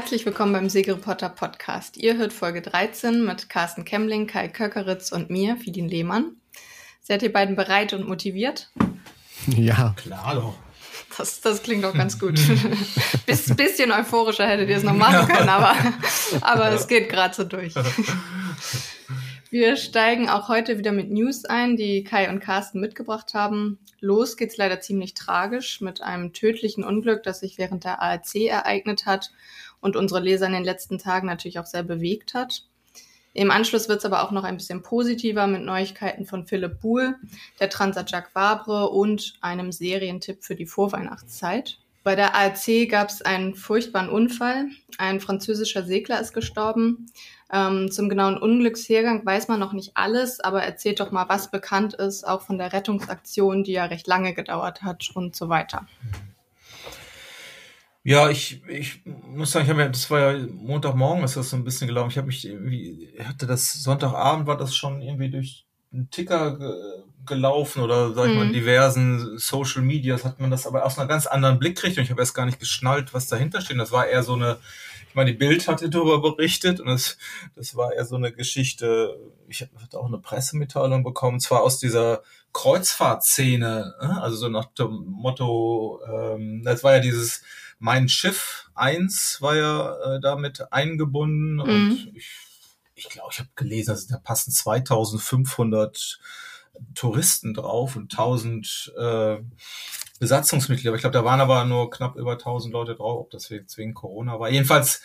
Herzlich willkommen beim Segelreporter Podcast. Ihr hört Folge 13 mit Carsten Kemmling, Kai Köckeritz und mir, Fidin Lehmann. Seid ihr beiden bereit und motiviert? Ja. Klar doch. Das, das klingt doch ganz gut. Biss, bisschen euphorischer hättet ihr es noch machen können, aber, aber es geht gerade so durch. Wir steigen auch heute wieder mit News ein, die Kai und Carsten mitgebracht haben. Los geht's leider ziemlich tragisch mit einem tödlichen Unglück, das sich während der ARC ereignet hat und unsere Leser in den letzten Tagen natürlich auch sehr bewegt hat. Im Anschluss wird es aber auch noch ein bisschen positiver mit Neuigkeiten von Philipp Buhl, der Transat Jacques Vabre und einem Serientipp für die Vorweihnachtszeit. Bei der ARC gab es einen furchtbaren Unfall. Ein französischer Segler ist gestorben. Ähm, zum genauen Unglückshergang weiß man noch nicht alles, aber erzählt doch mal, was bekannt ist, auch von der Rettungsaktion, die ja recht lange gedauert hat und so weiter. Ja, ich, ich muss sagen, ich habe ja, das war ja Montagmorgen, ist das so ein bisschen gelaufen. Ich habe mich irgendwie, hatte das Sonntagabend war das schon irgendwie durch einen Ticker ge gelaufen oder sag ich mhm. mal in diversen Social Medias hat man das aber aus einer ganz anderen Blickrichtung. Ich habe erst gar nicht geschnallt, was dahinter steht. Das war eher so eine, ich meine, die Bild hatte darüber berichtet und das, das war eher so eine Geschichte. Ich hatte auch eine Pressemitteilung bekommen, zwar aus dieser Kreuzfahrtszene, ne? also so nach dem Motto, ähm, das war ja dieses mein Schiff 1 war ja äh, damit eingebunden mhm. und ich, ich glaube, ich habe gelesen, dass da passen 2500 Touristen drauf und 1000 äh, Besatzungsmitglieder. Ich glaube, da waren aber nur knapp über 1000 Leute drauf, ob das wegen Corona war. Jedenfalls,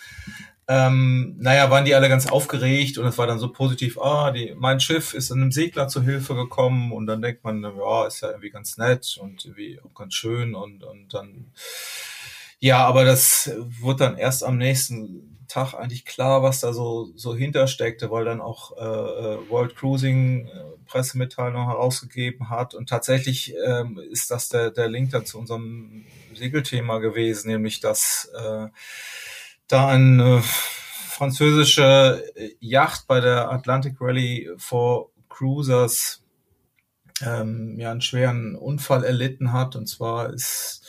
ähm, naja, waren die alle ganz aufgeregt und es war dann so positiv, ah, die, mein Schiff ist einem Segler zu Hilfe gekommen und dann denkt man, ja, ist ja irgendwie ganz nett und irgendwie auch ganz schön und, und dann ja, aber das wurde dann erst am nächsten Tag eigentlich klar, was da so, so hintersteckte, weil dann auch äh, äh World Cruising äh, Pressemitteilung herausgegeben hat. Und tatsächlich ähm, ist das der, der Link dann zu unserem Segelthema gewesen, nämlich dass äh, da eine französische Yacht bei der Atlantic Rally for Cruisers ähm, ja einen schweren Unfall erlitten hat. Und zwar ist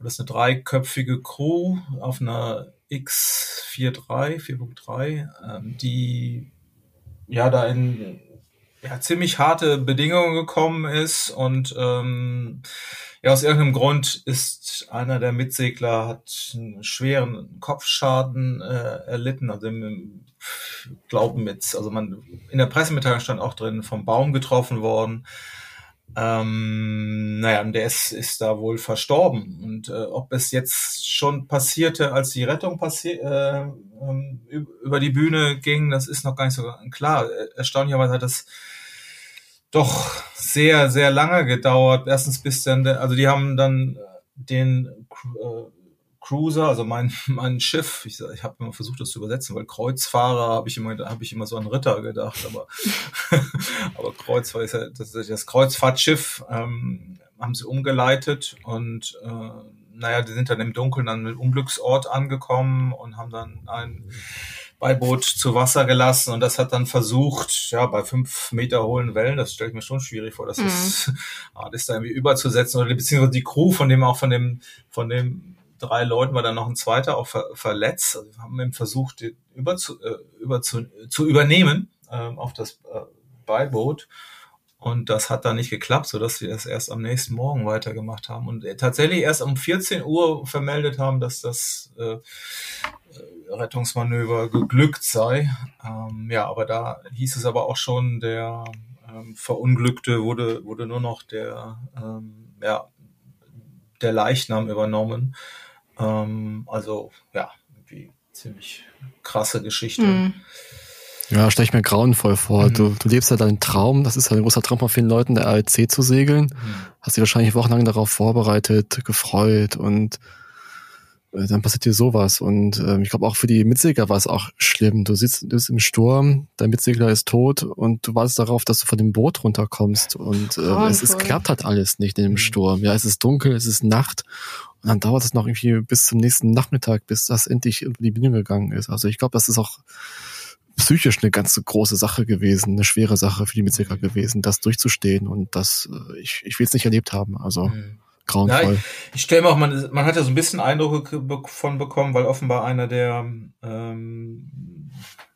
das ist eine dreiköpfige Crew auf einer X43, 4.3, ähm, die ja da in ja, ziemlich harte Bedingungen gekommen ist und ähm, ja, aus irgendeinem Grund ist einer der Mitsegler hat einen schweren Kopfschaden äh, erlitten, also im, Glauben mit, also man in der Pressemitteilung stand auch drin, vom Baum getroffen worden. Ähm, naja, und der ist, ist da wohl verstorben. Und äh, ob es jetzt schon passierte, als die Rettung passi äh, ähm, über die Bühne ging, das ist noch gar nicht so klar. Erstaunlicherweise hat es doch sehr, sehr lange gedauert. Erstens bis dann, also die haben dann den äh, Cruiser, also mein, mein Schiff, ich, ich habe immer versucht, das zu übersetzen, weil Kreuzfahrer habe ich immer, habe ich immer so an Ritter gedacht, aber, aber Kreuzfahrer ist ja das, das Kreuzfahrtschiff, ähm, haben sie umgeleitet und äh, naja, die sind dann im Dunkeln an einem Unglücksort angekommen und haben dann ein Beiboot zu Wasser gelassen und das hat dann versucht, ja, bei fünf Meter hohen Wellen, das stelle ich mir schon schwierig vor, dass mhm. das, das da irgendwie überzusetzen oder beziehungsweise die Crew von dem auch von dem, von dem drei Leuten war dann noch ein zweiter auch ver verletzt. Also wir haben eben versucht, den über zu, äh, über zu, zu übernehmen äh, auf das äh, Beiboot. Und das hat dann nicht geklappt, so dass wir es erst am nächsten Morgen weitergemacht haben und äh, tatsächlich erst um 14 Uhr vermeldet haben, dass das äh, äh, Rettungsmanöver geglückt sei. Ähm, ja, aber da hieß es aber auch schon, der ähm, Verunglückte wurde, wurde nur noch der, ähm, ja, der Leichnam übernommen. Ähm, also ja, irgendwie ziemlich krasse Geschichte. Mhm. Ja, stelle ich mir grauenvoll vor. Mhm. Du, du lebst ja deinen Traum, das ist ja ein großer Traum von vielen Leuten, der ALC zu segeln. Mhm. Hast dich wahrscheinlich wochenlang darauf vorbereitet, gefreut und dann passiert dir sowas. Und ähm, ich glaube auch für die Mitsegler war es auch schlimm. Du sitzt, du bist im Sturm, dein Mitsegler ist tot und du wartest darauf, dass du von dem Boot runterkommst. Und äh, es, es klappt halt alles nicht in dem mhm. Sturm. Ja, es ist dunkel, es ist Nacht und dann dauert es noch irgendwie bis zum nächsten Nachmittag, bis das endlich über die Bühne gegangen ist. Also ich glaube, das ist auch psychisch eine ganz große Sache gewesen, eine schwere Sache für die Mitsegler gewesen, das durchzustehen und das, äh, ich, ich will es nicht erlebt haben. Also mhm. Grauenvoll. Ja, ich, ich stelle mir auch, man, man hat ja so ein bisschen Eindrücke von bekommen, weil offenbar einer der, ähm,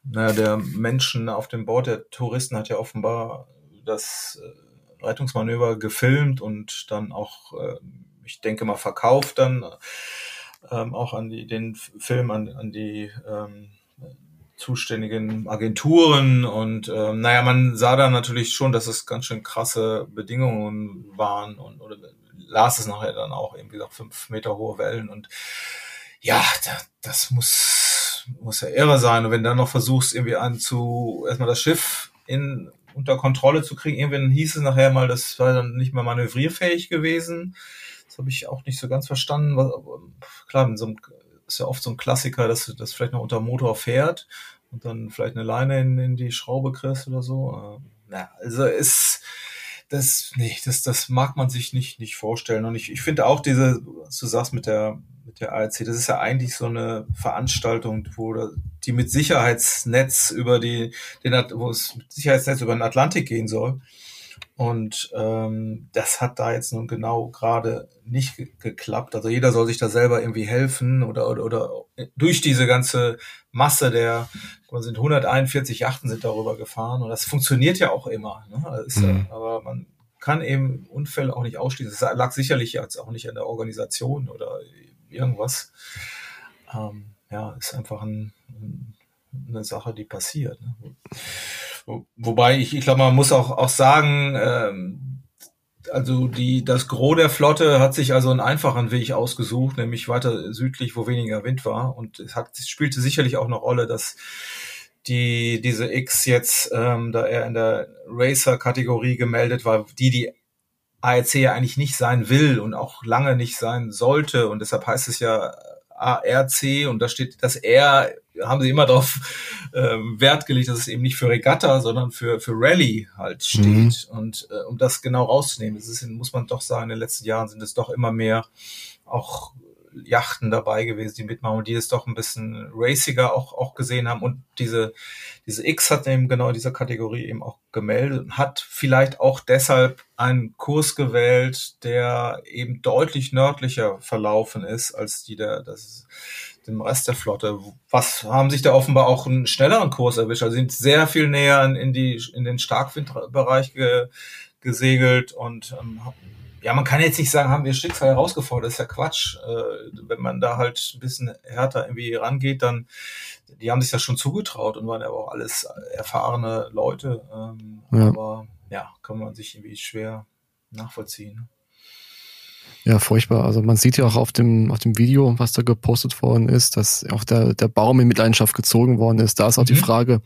naja, der Menschen auf dem Board, der Touristen, hat ja offenbar das äh, Rettungsmanöver gefilmt und dann auch, äh, ich denke mal, verkauft dann ähm, auch an die, den Film an, an die ähm, zuständigen Agenturen und ähm, naja, man sah da natürlich schon, dass es ganz schön krasse Bedingungen waren und oder las es nachher dann auch, eben wie gesagt, fünf Meter hohe Wellen und ja, das muss, muss ja irre sein. Und wenn du dann noch versuchst, irgendwie an zu, erstmal das Schiff in, unter Kontrolle zu kriegen, irgendwann hieß es nachher mal, das war dann nicht mehr manövrierfähig gewesen. Das habe ich auch nicht so ganz verstanden. Klar, in so einem, ist ja oft so ein Klassiker, dass das vielleicht noch unter Motor fährt und dann vielleicht eine Leine in, in die Schraube kriegst oder so. Ja, also ist, das, nee, das, das mag man sich nicht, nicht vorstellen. Und ich, ich finde auch diese, was du sagst mit der, mit der ARC, das ist ja eigentlich so eine Veranstaltung, wo die mit Sicherheitsnetz über die, den, wo es mit Sicherheitsnetz über den Atlantik gehen soll. Und ähm, das hat da jetzt nun genau gerade nicht ge geklappt. Also jeder soll sich da selber irgendwie helfen oder, oder, oder durch diese ganze Masse der, sind 141 Yachten sind darüber gefahren und das funktioniert ja auch immer. Ne? Ist, mhm. aber man kann eben Unfälle auch nicht ausschließen. Das lag sicherlich jetzt auch nicht an der Organisation oder irgendwas. Ähm, ja, ist einfach ein, eine Sache, die passiert. Ne? Wobei ich, ich glaube, man muss auch, auch sagen, ähm, also die, das Gros der Flotte hat sich also einen einfachen Weg ausgesucht, nämlich weiter südlich, wo weniger Wind war. Und es hat, es spielte sicherlich auch eine Rolle, dass die, diese X jetzt, ähm, da er in der Racer-Kategorie gemeldet war, die die ARC ja eigentlich nicht sein will und auch lange nicht sein sollte. Und deshalb heißt es ja ARC und da steht das R, haben sie immer darauf äh, Wert gelegt, dass es eben nicht für Regatta, sondern für, für Rallye halt steht. Mhm. Und äh, um das genau rauszunehmen, das ist, muss man doch sagen, in den letzten Jahren sind es doch immer mehr auch Yachten dabei gewesen, die mitmachen und die es doch ein bisschen raciger auch, auch gesehen haben. Und diese, diese X hat eben genau dieser Kategorie eben auch gemeldet und hat vielleicht auch deshalb einen Kurs gewählt, der eben deutlich nördlicher verlaufen ist als die der, das dem Rest der Flotte. Was haben sich da offenbar auch einen schnelleren Kurs erwischt? Also sind sehr viel näher in, die, in den Starkwindbereich ge, gesegelt und ähm, ja, man kann jetzt nicht sagen, haben wir Schicksal herausgefordert, das ist ja Quatsch. Äh, wenn man da halt ein bisschen härter irgendwie rangeht, dann, die haben sich das schon zugetraut und waren ja auch alles erfahrene Leute. Ähm, ja. Aber ja, kann man sich irgendwie schwer nachvollziehen. Ja, furchtbar. Also man sieht ja auch auf dem, auf dem Video, was da gepostet worden ist, dass auch der, der Baum in Mitleidenschaft gezogen worden ist. Da ist auch mhm. die Frage,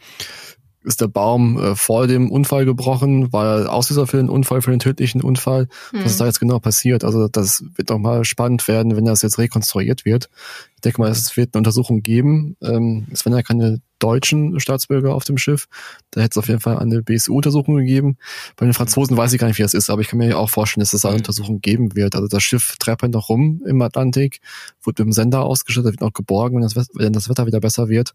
ist der Baum äh, vor dem Unfall gebrochen, war er Auslöser für den Unfall, für den tödlichen Unfall. Hm. Was ist da jetzt genau passiert? Also das wird doch mal spannend werden, wenn das jetzt rekonstruiert wird. Ich denke mal, es wird eine Untersuchung geben. Ähm, es waren ja keine deutschen Staatsbürger auf dem Schiff. Da hätte es auf jeden Fall eine BSU-Untersuchung gegeben. Bei den Franzosen weiß ich gar nicht, wie das ist, aber ich kann mir ja auch vorstellen, dass es eine hm. Untersuchung geben wird. Also das Schiff treppelt noch rum im Atlantik, wird mit dem Sender ausgestattet, wird noch geborgen, wenn das, wenn das Wetter wieder besser wird.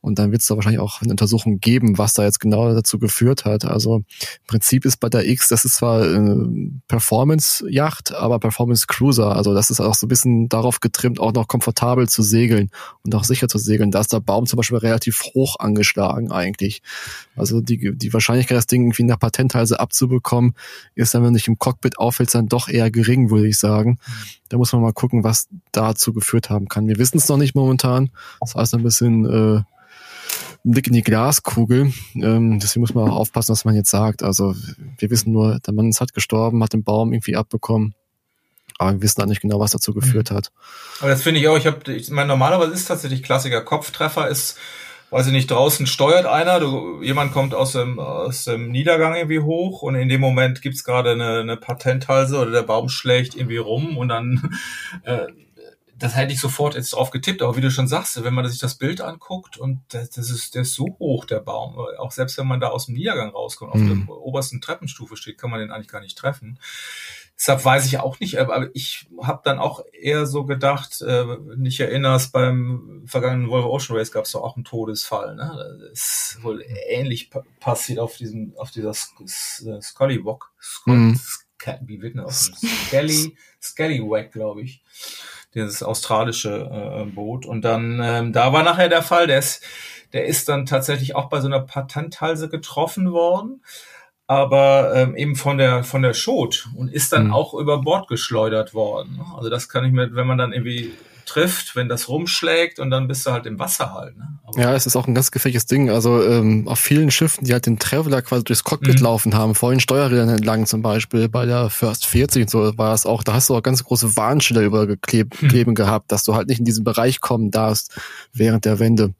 Und dann wird es da wahrscheinlich auch eine Untersuchung geben, was da jetzt genau dazu geführt hat. Also im Prinzip ist bei der X, das ist zwar äh, Performance-Yacht, aber Performance-Cruiser. Also das ist auch so ein bisschen darauf getrimmt, auch noch komfortabel zu segeln und auch sicher zu segeln. Da ist der Baum zum Beispiel relativ hoch angeschlagen eigentlich. Also die, die Wahrscheinlichkeit, das Ding irgendwie nach Patenthalse abzubekommen, ist dann, wenn du dich im Cockpit auffällst, dann doch eher gering, würde ich sagen. Da muss man mal gucken, was dazu geführt haben kann. Wir wissen es noch nicht momentan. Das heißt ein bisschen... Äh, Blick in die Glaskugel. Ähm, deswegen muss man auch aufpassen, was man jetzt sagt. Also wir wissen nur, der Mann ist halt gestorben, hat den Baum irgendwie abbekommen. Aber wir wissen auch nicht genau, was dazu geführt mhm. hat. Aber das finde ich auch, ich habe, ich meine, normalerweise ist tatsächlich Klassiker. Kopftreffer ist, weiß ich nicht, draußen steuert einer, du, jemand kommt aus dem, aus dem Niedergang irgendwie hoch und in dem Moment gibt's gerade eine, eine Patenthalse oder der Baum schlägt irgendwie rum und dann äh, das hätte ich sofort jetzt drauf getippt, aber wie du schon sagst, wenn man sich das Bild anguckt und das, das ist, der ist so hoch, der Baum, auch selbst wenn man da aus dem Niedergang rauskommt, mhm. auf der obersten Treppenstufe steht, kann man den eigentlich gar nicht treffen. Deshalb weiß ich auch nicht, aber ich habe dann auch eher so gedacht, äh, nicht erinnerst, beim vergangenen Volvo Ocean Race gab es doch auch einen Todesfall. Ne? Das ist wohl ähnlich passiert auf diesem, auf dieser Scully Walk. Mhm. wie wird denn das? Skelly, Scallywag, glaube ich. Dieses australische äh, Boot. Und dann, ähm, da war nachher der Fall, der ist, der ist dann tatsächlich auch bei so einer Patenthalse getroffen worden aber ähm, eben von der von der Schot und ist dann mhm. auch über Bord geschleudert worden. Also das kann ich mir, wenn man dann irgendwie trifft, wenn das rumschlägt und dann bist du halt im Wasser halt. Ne? Ja, es ist auch ein ganz gefährliches Ding. Also ähm, auf vielen Schiffen, die halt den Traveler quasi durchs Cockpit mhm. laufen haben, vor den Steuerrädern entlang zum Beispiel, bei der First 40 und so war es auch, da hast du auch ganz große Warnschilder übergekleben mhm. gehabt, dass du halt nicht in diesen Bereich kommen darfst während der Wende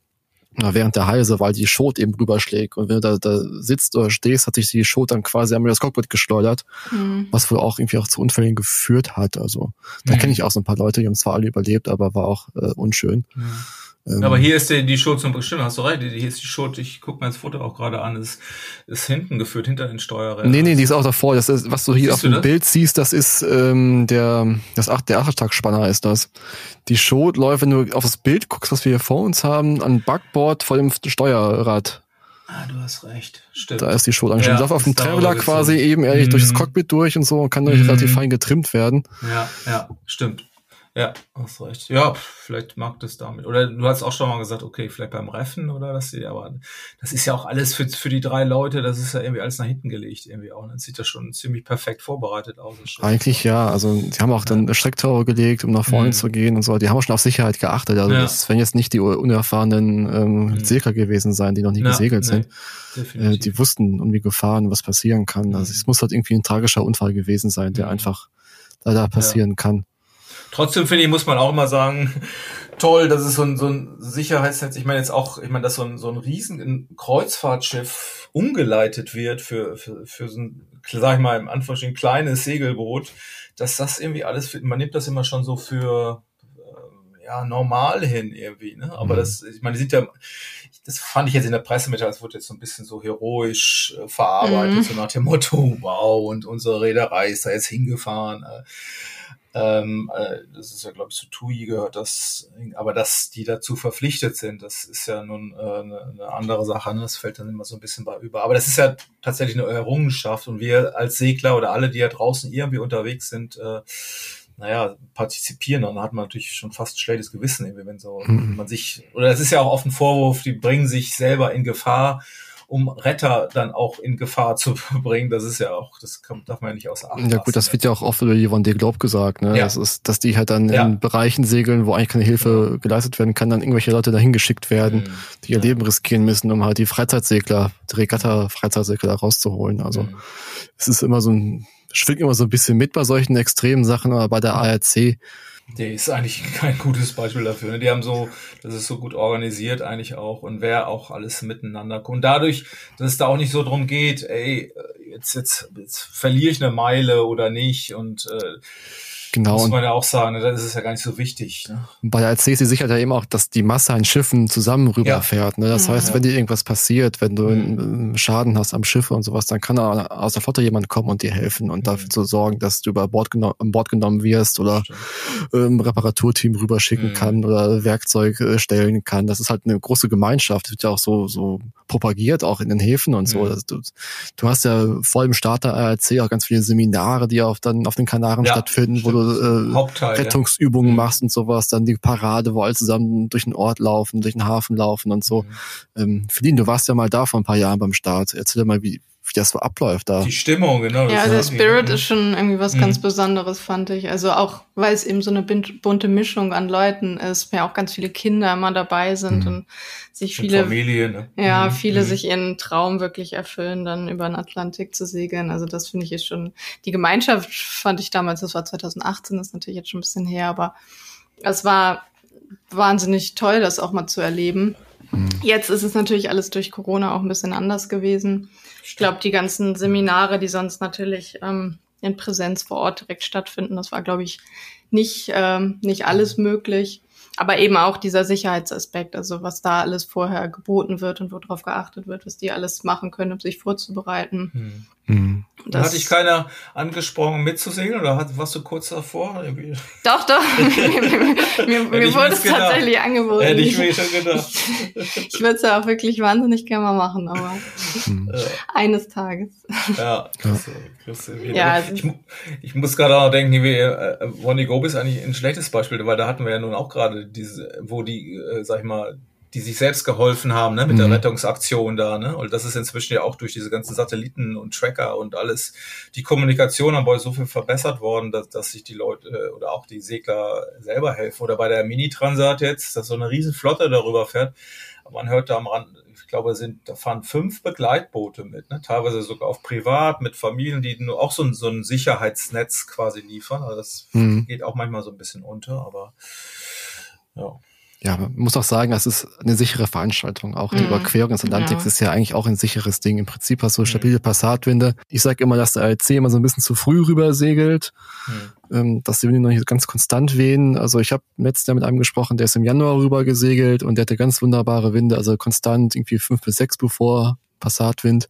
während der Heise, weil die Schot eben rüberschlägt. Und wenn du da, da sitzt oder stehst, hat sich die Schot dann quasi einmal das Cockpit geschleudert, mhm. was wohl auch irgendwie auch zu Unfällen geführt hat. Also da mhm. kenne ich auch so ein paar Leute, die haben zwar alle überlebt, aber war auch äh, unschön. Mhm. Ähm, aber hier ist die, die Schuld zum Bestimmen, hast du recht, hier ist die Schuld, ich gucke mir das Foto auch gerade an, ist, ist hinten geführt, hinter den Steuerrädern. Nee, nee, die ist auch davor. Das ist, was du hier siehst auf dem das? Bild siehst, das ist ähm, der, das Acht, der Achtertagsspanner ist das. Die Schot läuft, wenn du auf das Bild guckst, was wir hier vor uns haben, an Backboard vor dem Steuerrad. Ah, du hast recht. Stimmt. Da ist die Schot angeschlossen. Ja, läuft auf dem Traveler quasi eben ehrlich mhm. durch das Cockpit durch und so und kann mhm. relativ fein getrimmt werden. Ja, ja, stimmt. Ja, hast recht. Ja, vielleicht mag das damit. Oder du hast auch schon mal gesagt, okay, vielleicht beim Reffen oder was, aber das ist ja auch alles für, für die drei Leute, das ist ja irgendwie alles nach hinten gelegt irgendwie auch. Dann sieht das schon ziemlich perfekt vorbereitet aus. Eigentlich ja, also sie haben auch dann ja. Strecktore gelegt, um nach vorne mhm. zu gehen und so. Die haben auch schon auf Sicherheit geachtet. Also ja. das werden jetzt nicht die unerfahrenen ähm, mhm. Segler gewesen sein, die noch nie ja, gesegelt nee, sind. Äh, die wussten um die Gefahren, was passieren kann. Also mhm. es muss halt irgendwie ein tragischer Unfall gewesen sein, der mhm. einfach da passieren kann. Trotzdem finde ich, muss man auch immer sagen, toll, dass es so ein, so ein Sicherheitsnetz, ich meine jetzt auch, ich meine, dass so ein, so ein riesen Kreuzfahrtschiff umgeleitet wird für, für, für so ein, sag ich mal, im Anführungsstrichen kleines Segelboot, dass das irgendwie alles, man nimmt das immer schon so für, äh, ja, normal hin irgendwie, ne? Aber mhm. das, ich meine, die sind ja, das fand ich jetzt in der Pressemitteilung, es wurde jetzt so ein bisschen so heroisch äh, verarbeitet, mhm. so nach dem Motto, wow, und unsere Reederei ist da jetzt hingefahren. Äh, ähm, äh, das ist ja, glaube ich, zu TUI gehört das, aber dass die dazu verpflichtet sind, das ist ja nun äh, eine, eine andere Sache. Ne? Das fällt dann immer so ein bisschen bei über. Aber das ist ja tatsächlich eine Errungenschaft und wir als Segler oder alle, die ja draußen irgendwie unterwegs sind, äh, naja, partizipieren, dann hat man natürlich schon fast schlechtes Gewissen, wenn so mhm. man sich, oder das ist ja auch oft ein Vorwurf, die bringen sich selber in Gefahr um Retter dann auch in Gefahr zu bringen. Das ist ja auch, das kann, darf man ja nicht außer Acht Ja gut, das wird ja auch oft über Yvonne de Globe gesagt, ne? Ja. Das ist, dass die halt dann ja. in Bereichen segeln, wo eigentlich keine Hilfe ja. geleistet werden kann, dann irgendwelche Leute dahin geschickt werden, mhm. die ihr Leben riskieren müssen, um halt die Freizeitsegler, die Regatta-Freizeitsegler rauszuholen. Also mhm. es ist immer so ein, schwingt immer so ein bisschen mit bei solchen extremen Sachen, aber bei der ARC der ist eigentlich kein gutes Beispiel dafür. Ne? Die haben so, das ist so gut organisiert eigentlich auch und wer auch alles miteinander kommt. Dadurch, dass es da auch nicht so drum geht, ey, jetzt, jetzt, jetzt verliere ich eine Meile oder nicht und äh, Genau. Muss man ja auch sagen, ne? das ist ja gar nicht so wichtig. Ne? Bei der LC ist die Sicherheit ja eben auch, dass die Masse an Schiffen zusammen rüberfährt. Ja. Ne? Das ja, heißt, wenn dir irgendwas passiert, wenn du einen Schaden hast am Schiff und sowas, dann kann da aus der Flotte jemand kommen und dir helfen und mhm. dafür zu sorgen, dass du über Bord genommen, an Bord genommen wirst oder ähm, Reparaturteam rüberschicken mhm. kann oder Werkzeug äh, stellen kann. Das ist halt eine große Gemeinschaft. Das wird ja auch so, so propagiert, auch in den Häfen und so. Mhm. Du, du, hast ja vor dem Start der ARC auch ganz viele Seminare, die auf, dann auf den Kanaren ja, stattfinden, stimmt. wo du äh, Hauptteil, Rettungsübungen ja. machst und sowas, dann die Parade, wo alle zusammen durch den Ort laufen, durch den Hafen laufen und so. Mhm. Ähm, Feline, du warst ja mal da vor ein paar Jahren beim Start. Erzähl mal, wie, wie das so abläuft da. Die Stimmung, genau. Ja, der Spirit ist schon irgendwie was mhm. ganz Besonderes, fand ich. Also auch, weil es eben so eine bunte Mischung an Leuten ist, ja auch ganz viele Kinder immer dabei sind mhm. und sich viele, Familie, ne? ja, mhm. viele mhm. sich ihren Traum wirklich erfüllen, dann über den Atlantik zu segeln. Also das finde ich ist schon, die Gemeinschaft fand ich damals, das war 2018, das ist natürlich jetzt schon ein bisschen her, aber es war wahnsinnig toll, das auch mal zu erleben. Mhm. Jetzt ist es natürlich alles durch Corona auch ein bisschen anders gewesen. Ich glaube, die ganzen Seminare, die sonst natürlich ähm, in Präsenz vor Ort direkt stattfinden, das war, glaube ich, nicht, ähm, nicht alles möglich. Aber eben auch dieser Sicherheitsaspekt, also was da alles vorher geboten wird und worauf geachtet wird, was die alles machen können, um sich vorzubereiten. Mhm. Das Hat dich keiner angesprochen mitzusegeln oder hat, warst du kurz davor? Irgendwie? Doch, doch. mir, mir wurde es tatsächlich angeboten. Hätte ich mir schon gedacht. ich würde es ja auch wirklich wahnsinnig gerne mal machen, aber hm. eines Tages. Ja, klasse, klasse. Ja, also ich, ich muss gerade auch denken, wie äh, Ronny Gobe ist eigentlich ein schlechtes Beispiel, weil da hatten wir ja nun auch gerade diese, wo die, äh, sag ich mal, die sich selbst geholfen haben, ne, mit mhm. der Rettungsaktion da, ne? Und das ist inzwischen ja auch durch diese ganzen Satelliten und Tracker und alles, die Kommunikation an Bord so viel verbessert worden, dass, dass sich die Leute äh, oder auch die Segler selber helfen. Oder bei der Mini-Transat jetzt, dass so eine Riesenflotte darüber fährt. Man hört da am Rand, ich glaube, sind, da fahren fünf Begleitboote mit, ne? teilweise sogar auch privat mit Familien, die nur auch so ein, so ein Sicherheitsnetz quasi liefern. Also das mhm. geht auch manchmal so ein bisschen unter, aber ja. Ja, man muss auch sagen, das ist eine sichere Veranstaltung. Auch die mhm. Überquerung des Atlantiks ja. ist ja eigentlich auch ein sicheres Ding. Im Prinzip hast du mhm. stabile Passatwinde. Ich sage immer, dass der ALC immer so ein bisschen zu früh rüber segelt, mhm. ähm, dass die Winde noch nicht ganz konstant wehen. Also ich habe letztes Jahr mit einem gesprochen, der ist im Januar rüber gesegelt und der hatte ganz wunderbare Winde, also konstant irgendwie fünf bis sechs bevor Passatwind.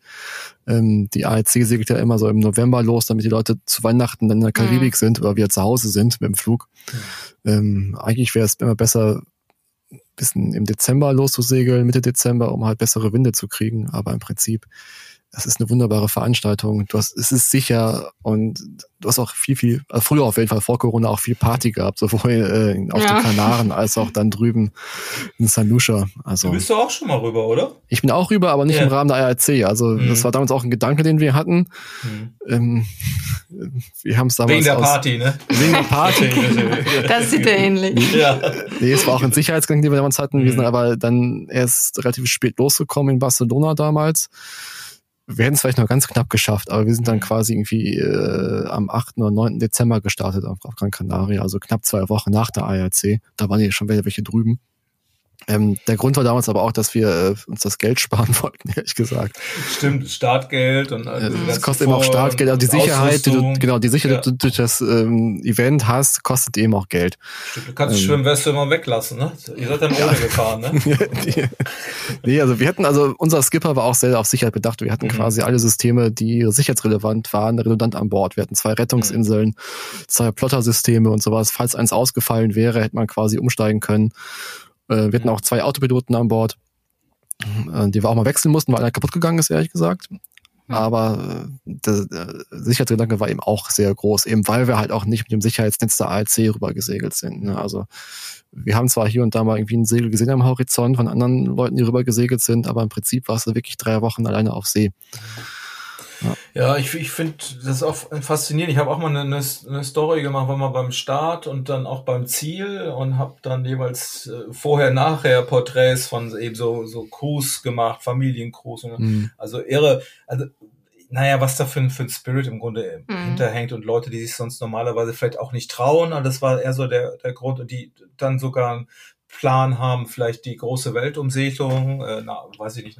Ähm, die ALC segelt ja immer so im November los, damit die Leute zu Weihnachten dann in der Karibik mhm. sind oder wir zu Hause sind mit dem Flug. Mhm. Ähm, eigentlich wäre es immer besser, bisschen im Dezember loszusegeln, Mitte Dezember, um halt bessere Winde zu kriegen. Aber im Prinzip das ist eine wunderbare Veranstaltung. Du hast, es ist sicher und du hast auch viel, viel, also früher auf jeden Fall vor Corona auch viel Party gehabt, sowohl äh, auf ja. den Kanaren als auch dann drüben in San Lucia. Also, du bist doch auch schon mal rüber, oder? Ich bin auch rüber, aber nicht yeah. im Rahmen der ARC. Also mhm. das war damals auch ein Gedanke, den wir hatten. Mhm. Ähm, wir haben es damals Wegen der aus, Party, ne? Wegen der Party. das sieht ja ähnlich. Ja. Nee, es war auch ein Sicherheitsgang, den wir damals hatten. Mhm. Wir sind aber dann erst relativ spät losgekommen in Barcelona damals wir hätten es vielleicht noch ganz knapp geschafft, aber wir sind dann mhm. quasi irgendwie äh, am 8. oder 9. Dezember gestartet auf, auf Gran Canaria, also knapp zwei Wochen nach der ARC. Da waren ja schon welche drüben. Ähm, der Grund war damals aber auch, dass wir äh, uns das Geld sparen wollten, ehrlich gesagt. Stimmt, Startgeld und äh, das kostet immer auch Startgeld, also die Sicherheit, die du, genau, die Sicherheit, ja. die du durch das ähm, Event hast, kostet eben auch Geld. Stimmt, du kannst ähm, Schwimmweste immer weglassen, ne? Ihr seid dann ohne ja. gefahren, ne? nee, also wir hatten, also unser Skipper war auch sehr auf Sicherheit bedacht. Wir hatten mhm. quasi alle Systeme, die sicherheitsrelevant waren, redundant an Bord. Wir hatten zwei Rettungsinseln, mhm. zwei Plottersysteme und sowas. Falls eins ausgefallen wäre, hätte man quasi umsteigen können. Äh, wir hatten auch zwei Autopiloten an Bord, äh, die wir auch mal wechseln mussten, weil einer kaputt gegangen ist, ehrlich gesagt. Aber äh, der, der Sicherheitsgedanke war eben auch sehr groß, eben weil wir halt auch nicht mit dem Sicherheitsnetz der ALC rüber gesegelt sind. Ne? Also wir haben zwar hier und da mal irgendwie ein Segel gesehen am Horizont von anderen Leuten, die rüber gesegelt sind, aber im Prinzip war es wirklich drei Wochen alleine auf See. Ja, ja ich, ich finde das auch faszinierend. Ich habe auch mal eine, eine Story gemacht, war mal beim Start und dann auch beim Ziel und habe dann jeweils äh, vorher, nachher Porträts von eben so, so Crews gemacht, Familiencrews. Mhm. Also irre, also naja, was da für ein, für ein Spirit im Grunde mhm. hinterhängt und Leute, die sich sonst normalerweise vielleicht auch nicht trauen. Aber das war eher so der, der Grund und die dann sogar einen Plan haben, vielleicht die große Weltumsegelung, äh, na, weiß ich nicht,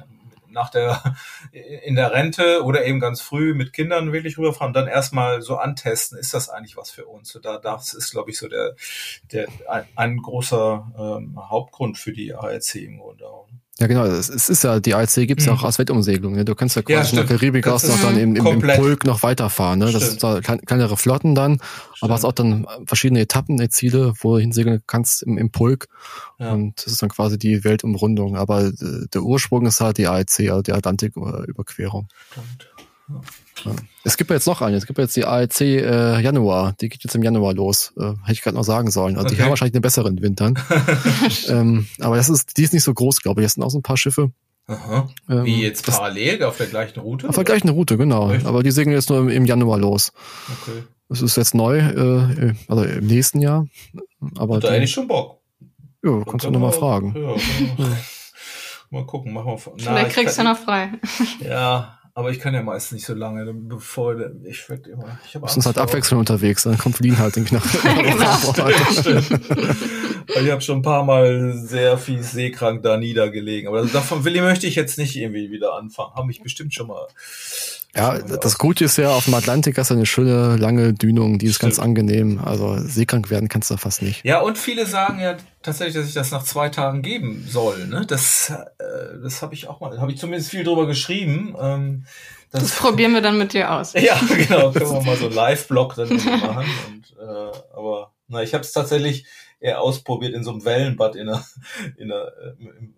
nach der, in der Rente oder eben ganz früh mit Kindern wirklich rüberfahren, dann erstmal so antesten, ist das eigentlich was für uns? Da, das ist, glaube ich, so der, der, ein, ein großer ähm, Hauptgrund für die ARC im Grunde auch. Ja, genau. Es ist ja, die ALC gibt's ja auch mhm. als Weltumsegelung. Ne? Du kannst ja quasi ja, in der Karibik aus noch dann im, im, im Pulk noch weiterfahren. Ne? Das sind da kleinere Flotten dann, stimmt. aber es auch dann verschiedene Etappen, die Ziele, wo du hinsegeln kannst im, im Pulk. Ja. Und das ist dann quasi die Weltumrundung. Aber äh, der Ursprung ist halt die ALC, also die Atlantiküberquerung. Stimmt. Ja. Es gibt ja jetzt noch eine, es gibt jetzt die ALC äh, Januar, die geht jetzt im Januar los. Äh, hätte ich gerade noch sagen sollen. Also okay. die haben wahrscheinlich den besseren Wintern. ähm, aber das ist, die ist nicht so groß, glaube ich. Das sind auch so ein paar Schiffe. Aha. Ähm, Wie jetzt parallel auf der gleichen Route? Auf der gleichen Route, genau. Echt? Aber die segeln jetzt nur im, im, Januar los. Okay. Das ist jetzt neu, äh, also im nächsten Jahr. Aber Und da hätte ich schon Bock. Ja, kannst du nochmal fragen. Ja, mal gucken, machen wir. Vielleicht kriegst du noch frei. Ja, aber ich kann ja meist nicht so lange, bevor ich werde immer. Ich habe halt abwechselnd unterwegs, dann kommt Fliehen halt irgendwie nach. ich habe schon ein paar Mal sehr viel seekrank da niedergelegen. Aber davon will, möchte ich jetzt nicht irgendwie wieder anfangen. Haben mich bestimmt schon mal ja, das Gute ist ja, auf dem Atlantik hast du eine schöne, lange Dünung, die ist Stimmt. ganz angenehm. Also seekrank werden kannst du fast nicht. Ja, und viele sagen ja tatsächlich, dass ich das nach zwei Tagen geben soll. Ne? Das, äh, das habe ich auch mal, habe ich zumindest viel drüber geschrieben. Ähm, Das, das, probieren wir dann mit dir aus. Ja, genau. Können wir mal so einen Live-Blog dann machen. Und, äh, aber na, ich habe es tatsächlich eher ausprobiert in so einem Wellenbad in einer, in einer,